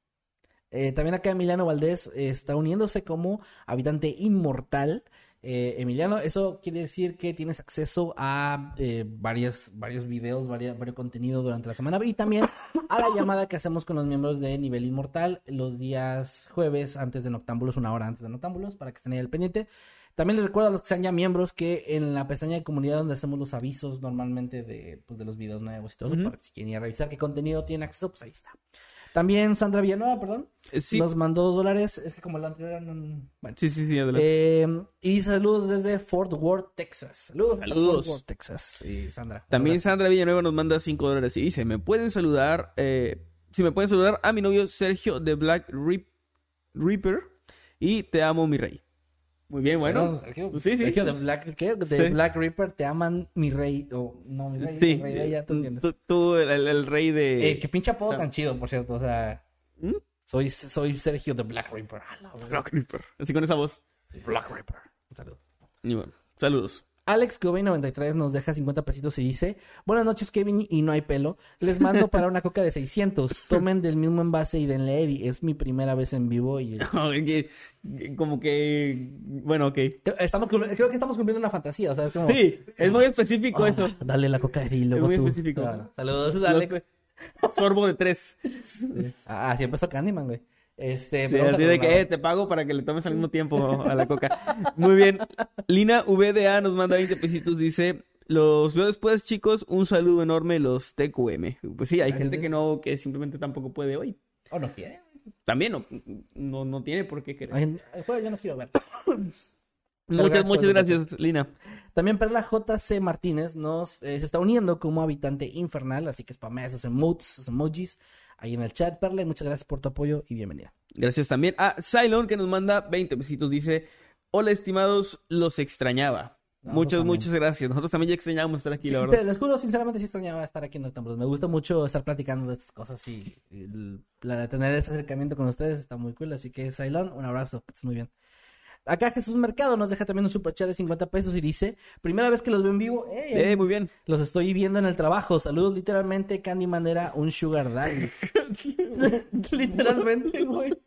Eh, también acá Emiliano Valdés está uniéndose como habitante inmortal. Eh, Emiliano, eso quiere decir que tienes acceso a eh, varios, varios videos, varia- varios contenido durante la semana y también a la llamada que hacemos con los miembros de Nivel Inmortal los días jueves antes de Noctámbulos, una hora antes de Noctámbulos, para que estén ahí al pendiente. También les recuerdo a los que sean ya miembros que en la pestaña de comunidad donde hacemos los avisos normalmente de, pues, de los videos nuevos y todo, Ujú. para que si quieren ir a revisar qué contenido tienen acceso, pues ahí está. También Sandra Villanueva, perdón, Eh, Sí, nos mandó dos dólares. Es que como el anterior era un... Bueno. sí, sí, sí, adelante. Eh, y saludos desde Fort Worth, Texas. Saludos. Saludos. Fort Worth, Texas. Y Sandra. También. Sandra Villanueva nos manda 5 dólares y dice, me pueden saludar, eh, si me pueden saludar a mi novio Sergio de Black Reaper y te amo mi rey. Muy bien, bueno. Sergio, sí, sí. Sergio de Black, ¿qué? De Sí. Black Reaper, te aman mi rey. O no, mi rey. Sí, mi rey, ya tú entiendes. tú, tú, el, el- rey de... Eh, que pinche apodo o sea- tan chido, por cierto. O sea, ¿Mm? soy, soy Sergio de Black Reaper. Black Reaper. Así con esa voz. Sí, Black Reaper. Un saludo. Y bueno, saludos. Alex Gobey93 nos deja 50 pesitos y dice: Buenas noches, Kevin, y no hay pelo. Les mando para una coca de 600. Tomen del mismo envase y denle Eddie. Es mi primera vez en vivo y. Como que... Bueno, ok. Estamos, creo que estamos cumpliendo una fantasía. O sea, es como. Sí, es muy específico "Ah, eso. Dale la coca a Eddie y luego muy tú. específico. Claro. Saludos, Alex. Sorbo de tres. Ah, así empezó Candyman, güey. Este, Sí, así de que eh, te pago para que le tomes al mismo tiempo a la coca. Muy bien. Lina VDA nos manda 20 pesitos. Dice: Los veo después, chicos. Un saludo enorme, los TQM. Pues sí, hay gente sí. que no, que simplemente tampoco puede hoy. O no quiere. También no, no, no tiene por qué querer. Ay, pues, yo no quiero ver. muchas, gracias muchas gracias, Lina. También Perla JC Martínez nos eh, se está uniendo como habitante infernal, así que spamea esos emotes, esos emojis ahí en el chat, Perla, y muchas gracias por tu apoyo y bienvenida. Gracias también a Cylon que nos manda 20 pesitos. Dice: Hola, estimados, los extrañaba. Muchas, también. muchas gracias. Nosotros también ya extrañábamos estar aquí, Sí, la te- verdad. les juro, sinceramente, sí extrañaba estar aquí en Noctámbulos. Me gusta mucho estar platicando de estas cosas y, y el- la- tener ese acercamiento con ustedes está muy cool. Así que, Cylon, un abrazo, que estés muy bien. Acá Jesús Mercado nos deja también un super chat de 50 pesos y dice: Primera vez que los veo en vivo, ¡ey! Eh, muy bien. los estoy viendo en el trabajo. Saludos, literalmente, Candyman era un sugar daddy. literalmente, güey.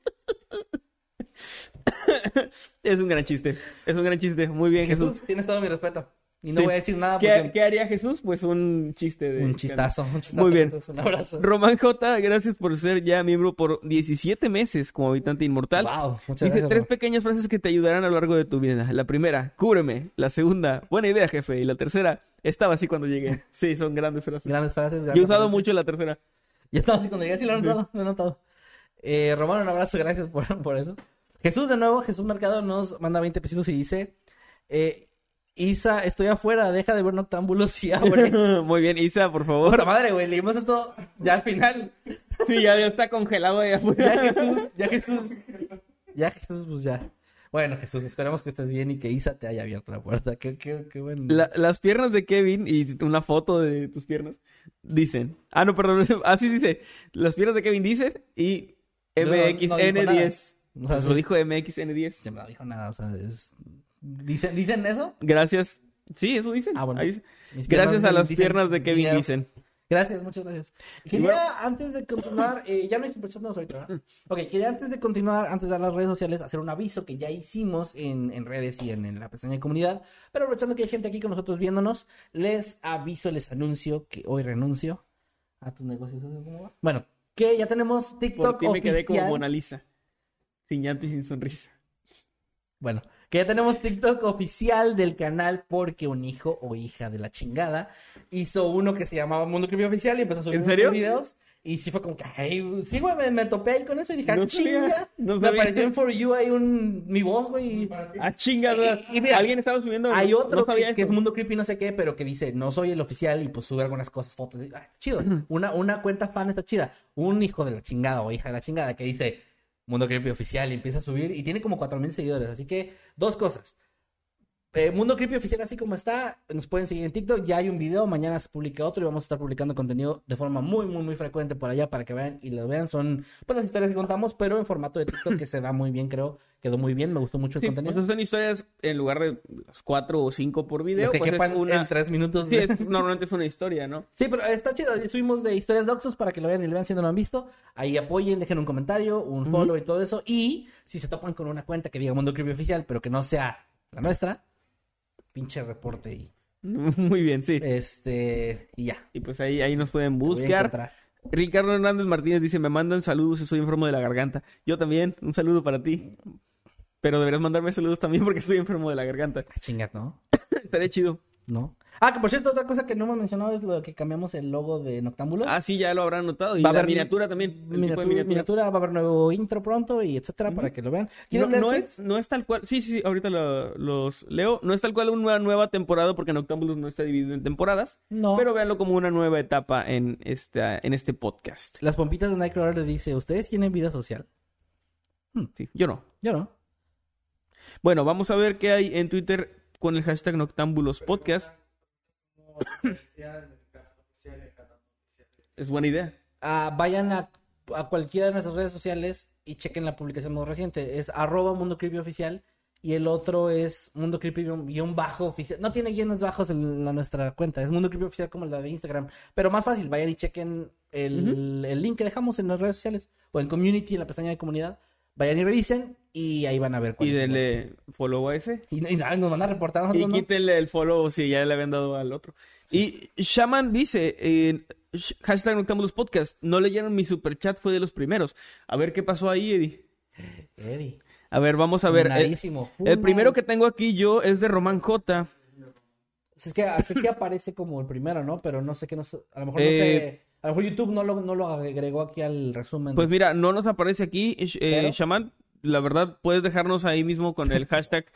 Es un gran chiste. Es un gran chiste. Muy bien, Jesús. Jesús, tienes todo mi respeto. Y no Sí. voy a decir nada ¿Qué, porque... qué haría Jesús? Pues un chiste de... Un chistazo, un chistazo. Muy bien. Jesús, un abrazo. Román J, gracias por ser ya miembro por 17 meses como habitante inmortal. Wow, muchas Dice gracias. tres pequeñas frases que te ayudarán a lo largo de tu vida. La primera, cúbreme. La segunda, buena idea, jefe. Y la tercera, estaba así cuando llegué. Sí, son grandes frases. Grandes frases. Yo he grandes usado frases. mucho la tercera. Ya estaba así cuando llegué, sí lo he notado, lo he notado. Eh, Román, un abrazo, gracias por, por eso. Jesús, de nuevo, Jesús Mercado nos manda 20 pesitos y dice... Eh, Isa, estoy afuera, deja de ver noctámbulos y abre. Muy bien, Isa, por favor. Puta madre, güey, leímos esto ya al final. Sí, ya, está congelado ahí Ya. Jesús, ya Jesús. Ya Jesús, pues ya. Bueno, Jesús, esperamos que estés bien y que Isa te haya abierto la puerta. Qué, qué, qué bueno. La- las piernas de Kevin y una foto de tus piernas dicen. Ah, no, perdón. Así dice. Las piernas de Kevin dicen y No, no dijo nada. MXN10. O sea, lo dijo MXN10. Se me no dijo nada, o sea, es... ¿Dicen, ¿Dicen eso? Gracias. Sí, eso dicen. Ah, bueno. Ahí Gracias a las dicen- piernas de Kevin Mierda. dicen. Gracias, muchas gracias. Quería, bueno. antes de continuar, eh, ya no nuevos ahorita, ¿verdad? Ok, quería antes de continuar, antes de dar las redes sociales, hacer un aviso que ya hicimos en, en redes y en, en la pestaña de comunidad. Pero aprovechando que hay gente aquí con nosotros viéndonos, les aviso, les anuncio que hoy renuncio a tus negocios. ¿cómo va? Bueno, que ya tenemos Por TikTok ti me quedé como oficial. Mona Lisa. Sin llanto y sin sonrisa. Bueno, que ya tenemos TikTok oficial del canal porque un hijo o hija de la chingada hizo uno que se llamaba Mundo Creepy Oficial y empezó a subir ¿En serio? videos. Y sí fue como que, ay, sí, güey, me, me topé ahí con eso y dije, ah, No sabía, chinga. me apareció en For You ahí un, mi voz, güey. Ah, chingada. Y- y mira, Alguien estaba subiendo. Hay otro que, es Mundo Creepy no sé qué, pero que dice, no soy el oficial y pues sube algunas cosas, fotos. ah, chido. Una, una cuenta fan está chida. Un hijo de la chingada o hija de la chingada que dice Mundo Creepy oficial empieza a subir y tiene como 4000 seguidores. Así que, dos cosas. Eh, Mundo Creepy Oficial, así como está, nos pueden seguir en TikTok. Ya hay un video, mañana se publica otro y vamos a estar publicando contenido de forma muy, muy, muy frecuente por allá para que vean y lo vean. Son pues las historias que contamos, pero en formato de TikTok que se da muy bien, creo. Quedó muy bien, me gustó mucho el Sí, contenido. pues son historias en lugar de cuatro o cinco por video. Los que pues es quepan una... en tres minutos. Sí, de- es- normalmente es una historia, ¿no? Sí, pero está chido. Subimos de historias de Oxos para que lo vean y lo vean si no lo han visto. Ahí apoyen, dejen un comentario, un follow y todo eso. Y si se topan con una cuenta que diga Mundo Creepy Oficial, pero que no sea la nuestra, pinche reporte y Muy bien, sí. este y ya. Y pues ahí, ahí nos pueden buscar. Ricardo Hernández Martínez dice, me mandan saludos, estoy enfermo de la garganta. Yo también, un saludo para ti. Pero deberías mandarme saludos también porque estoy enfermo de la garganta. Chingat, ¿no? Estaría chido. ¿No? Ah, que por cierto, otra cosa que no hemos mencionado es lo que cambiamos el logo de Noctámbulo. Ah, sí, ya lo habrán notado. Y Va a la haber miniatura también. el tipo de Miniatura, miniatura. va a haber nuevo intro pronto y etcétera para que lo vean. No, es, no es tal cual. Sí, sí, sí, ahorita lo- los leo. No es tal cual una nueva temporada porque Noctambulus no está dividido en temporadas. No. Pero véanlo como una nueva etapa en, esta, en este podcast. Las pompitas de Nightcrawler le dice, ¿ustedes tienen vida social? Sí, yo no. Yo no. Bueno, vamos a ver qué hay en Twitter con el hashtag Noctambulos Podcast. Es buena idea. Ah, vayan a, a cualquiera de nuestras redes sociales y chequen la publicación más reciente. Es arroba Mundo Creepy Oficial y el otro es Mundo Creepy guión- guion bajo oficial. No tiene guiones bajos en la nuestra cuenta. Es Mundo Creepy Oficial como la de Instagram. Pero más fácil, vayan y chequen el, el link que dejamos en las redes sociales o en Community, en la pestaña de comunidad. Vayan y revisen y ahí van a ver cuál Y es denle follow a ese. Y, y nada, nos van a reportar a Y nosotros, ¿no? quítenle el follow si ya le habían dado al otro. Y Shaman dice, eh, sh- hashtag Noctambulos Podcast, no leyeron mi superchat, fue de los primeros. A ver qué pasó ahí, Eddie. Eddie. A ver, vamos a ver. El, el primero que tengo aquí yo es de Román J. Es que así que aparece como el primero, ¿no? Pero no sé qué no sé- a lo mejor no Eh, sé, a lo mejor YouTube no lo, no lo agregó aquí al resumen. Pues mira, no nos aparece aquí, eh, Shaman. La verdad, puedes dejarnos ahí mismo con el hashtag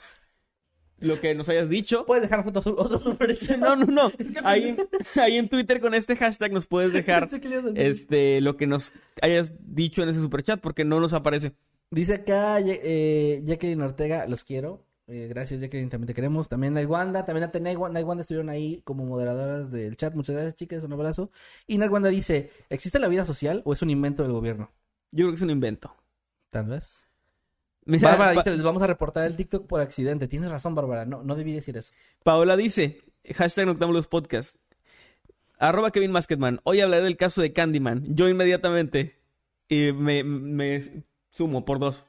lo que nos hayas dicho. Puedes dejar junto a otro superchat. No, no, no. Ahí, ahí en Twitter con este hashtag nos puedes dejar este lo que nos hayas dicho en ese superchat porque no nos aparece. Dice acá eh, Jacqueline Ortega, los quiero. Eh, gracias Jacqueline, también te queremos. También Naiguanda, también a Naiguanda estuvieron ahí como moderadoras del chat. Muchas gracias chicas, un abrazo. Y Naiguanda dice, ¿existe la vida social o es un invento del gobierno? Yo creo que es un invento. Tal vez. Mira, Bárbara dice, les vamos a reportar el TikTok por accidente. Tienes razón, Bárbara, no, no debí decir eso. Paola dice, hashtag Noctámbulos Podcast. Arroba Kevin Masketman. Hoy hablaré del caso de Candyman. Yo inmediatamente y me, me sumo por dos.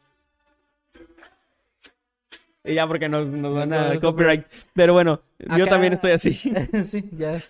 Y ya porque nos, nos van a copyright. Pero bueno, yo Acá- también estoy así. sí, ya.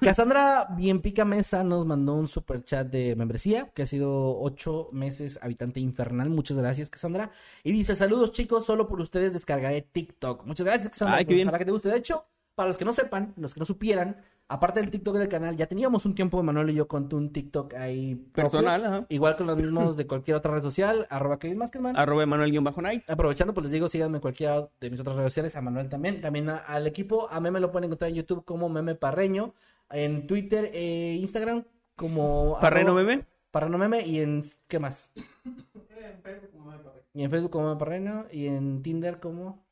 Cassandra Bienpica Mesa nos mandó un super chat de membresía, que ha sido ocho meses habitante infernal. Muchas gracias, Cassandra. Y dice, saludos chicos, solo por ustedes descargaré TikTok. Muchas gracias, Cassandra. Ay, qué bien. Ojalá que te guste. De hecho, para los que no sepan, los que no supieran, aparte del TikTok del canal, ya teníamos un tiempo, Manuel y yo, con un TikTok ahí propio. Personal, ajá. Igual con los mismos de cualquier otra red social, arroba Kevin Maskerman. Arroba Emanuel-Night. Aprovechando, pues les digo, síganme en cualquiera de mis otras redes sociales, a Manuel también, también a- al equipo, a Meme lo pueden encontrar en YouTube como Meme Parreño, en Twitter e Instagram como... Parreno arroba- Meme. Parreno Meme y en... ¿qué más? Y en Facebook como Parreno. Y en Tinder como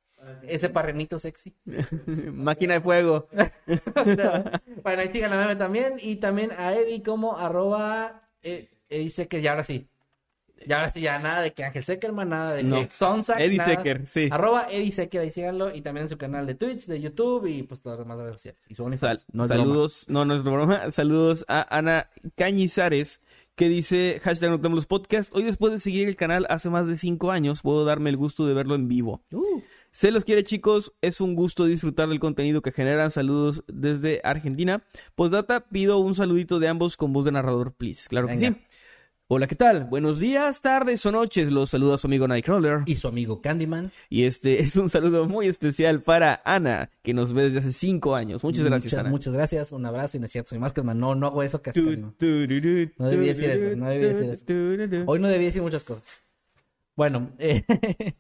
ese parrenito sexy. Máquina de fuego. bueno, ahí sigan a Meme también. Y también a Eddie como arroba. Eh, dice que ya ahora sí. Ya ahora sí, ya nada de que Ángel Seckerman, nada de No. que Sonsack, Eddie nada. Secker, sí. Arroba Eddie Secker, ahí síganlo. Y también en su canal de Twitch, de YouTube y pues todas las demás redes sociales. Y su Sal-. No broma. saludos, no, no es broma. Saludos a Ana Cañizares, que dice hashtag Noctambulos Podcast. Hoy después de seguir el canal hace más de cinco años, puedo darme el gusto de verlo en vivo. Uh, Se los quiere chicos, es un gusto disfrutar del contenido que generan. Saludos desde Argentina. Postdata, pido un saludito de ambos con voz de narrador, please. Claro que sí. Hola, ¿qué tal? Buenos días, tardes o noches. Los saluda su amigo Nightcrawler. y su amigo Candyman. Y este es un saludo muy especial para Ana, que nos ve desde hace cinco años. Muchas gracias, muchas, Ana. Muchas gracias. Un abrazo y no es cierto. Soy más que no, no hago eso Candyman. tururú, No debí decir eso, no debí decir eso. Hoy no debía decir muchas cosas. Bueno, eh,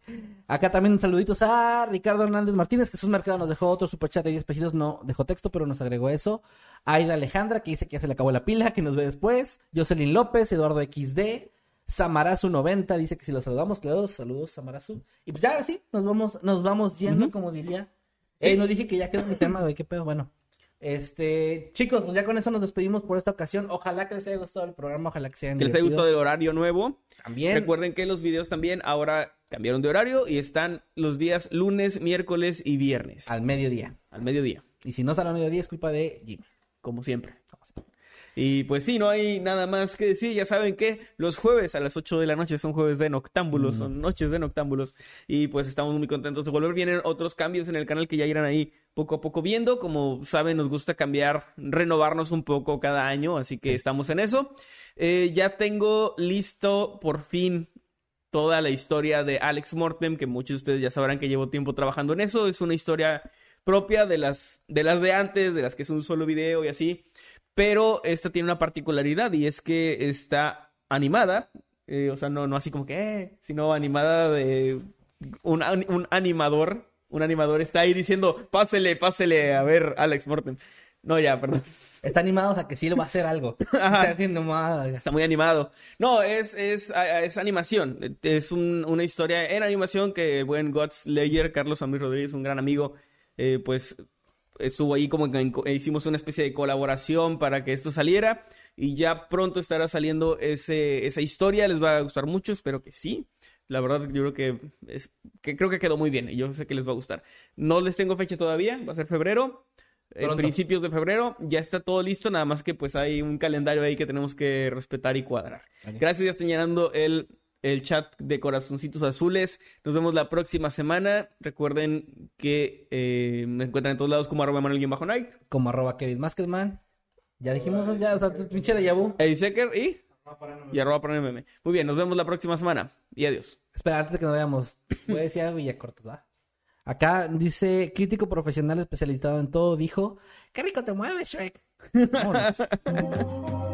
acá también saluditos a Ricardo Hernández Martínez. Jesús Mercado nos dejó otro superchat de 10 pesitos. No dejó texto, pero nos agregó eso. Aida Alejandra, que dice que ya se le acabó la pila, que nos ve después. Jocelyn López, Eduardo XD. Samarazu90 dice que si lo saludamos, claro, saludos Samarazu. Y pues ya, sí, nos vamos, nos vamos yendo, como diría. Sí. Eh, no dije que ya quedó mi tema, güey, qué pedo. Bueno, este, chicos, pues ya con eso nos despedimos por esta ocasión. Ojalá que les haya gustado el programa, ojalá que se hayan Que les haya gustado el horario nuevo. También. Recuerden que los videos también ahora cambiaron de horario y están los días lunes, miércoles y viernes. al mediodía. Al mediodía, Y si no sale al mediodía es culpa de Jimmy. como siempre. Y pues sí, no hay nada más que decir. Ya saben que los jueves a las 8 de la noche son jueves de noctámbulos, son noches de noctámbulos. Y pues estamos muy contentos de volver. Vienen otros cambios en el canal que ya irán ahí poco a poco viendo. Como saben, nos gusta cambiar, renovarnos un poco cada año, así que estamos en eso. Eh, ya tengo listo por fin toda la historia de Alex Mortem, que muchos de ustedes ya sabrán que llevo tiempo trabajando en eso. Es una historia propia de las de, las de antes, de las que es un solo video y así. Pero esta tiene una particularidad y es que está animada. eh, o sea, no, no así como que, eh, sino animada de un, un animador. Un animador está ahí diciendo, pásele, pásele a ver Alex Mortem. No, ya, perdón. Está animado, o sea, que sí lo va a hacer algo. Está haciendo más. Está muy animado. No, es, es, es animación. Es un- una historia en animación que el buen God Slayer, Carlos Amir Rodríguez, un gran amigo, eh, pues estuvo ahí como que hicimos una especie de colaboración para que esto saliera. Y ya pronto estará saliendo ese, esa historia. Les va a gustar mucho, espero que sí. La verdad, yo creo que, es, que creo que quedó muy bien y yo sé que les va a gustar. No les tengo fecha todavía, va a ser febrero. En principios de febrero ya está todo listo, nada más que pues hay un calendario ahí que tenemos que respetar y cuadrar. Vale. Gracias, ya están llenando el, el chat de corazoncitos azules. Nos vemos la próxima semana. Recuerden que eh, me encuentran en todos lados como arroba Manuel bajo night. Como arroba Kevin Masketman. Ya dijimos, ya, o sea, pinche de Yabu. Eddie Secker y, y arroba para meme. Muy bien, nos vemos la próxima semana. Y adiós. Espera, antes de que nos veamos, voy a decir algo y ya corto, ¿va? Acá dice, crítico profesional especializado en todo, dijo, qué rico te mueves, Shrek. Vámonos.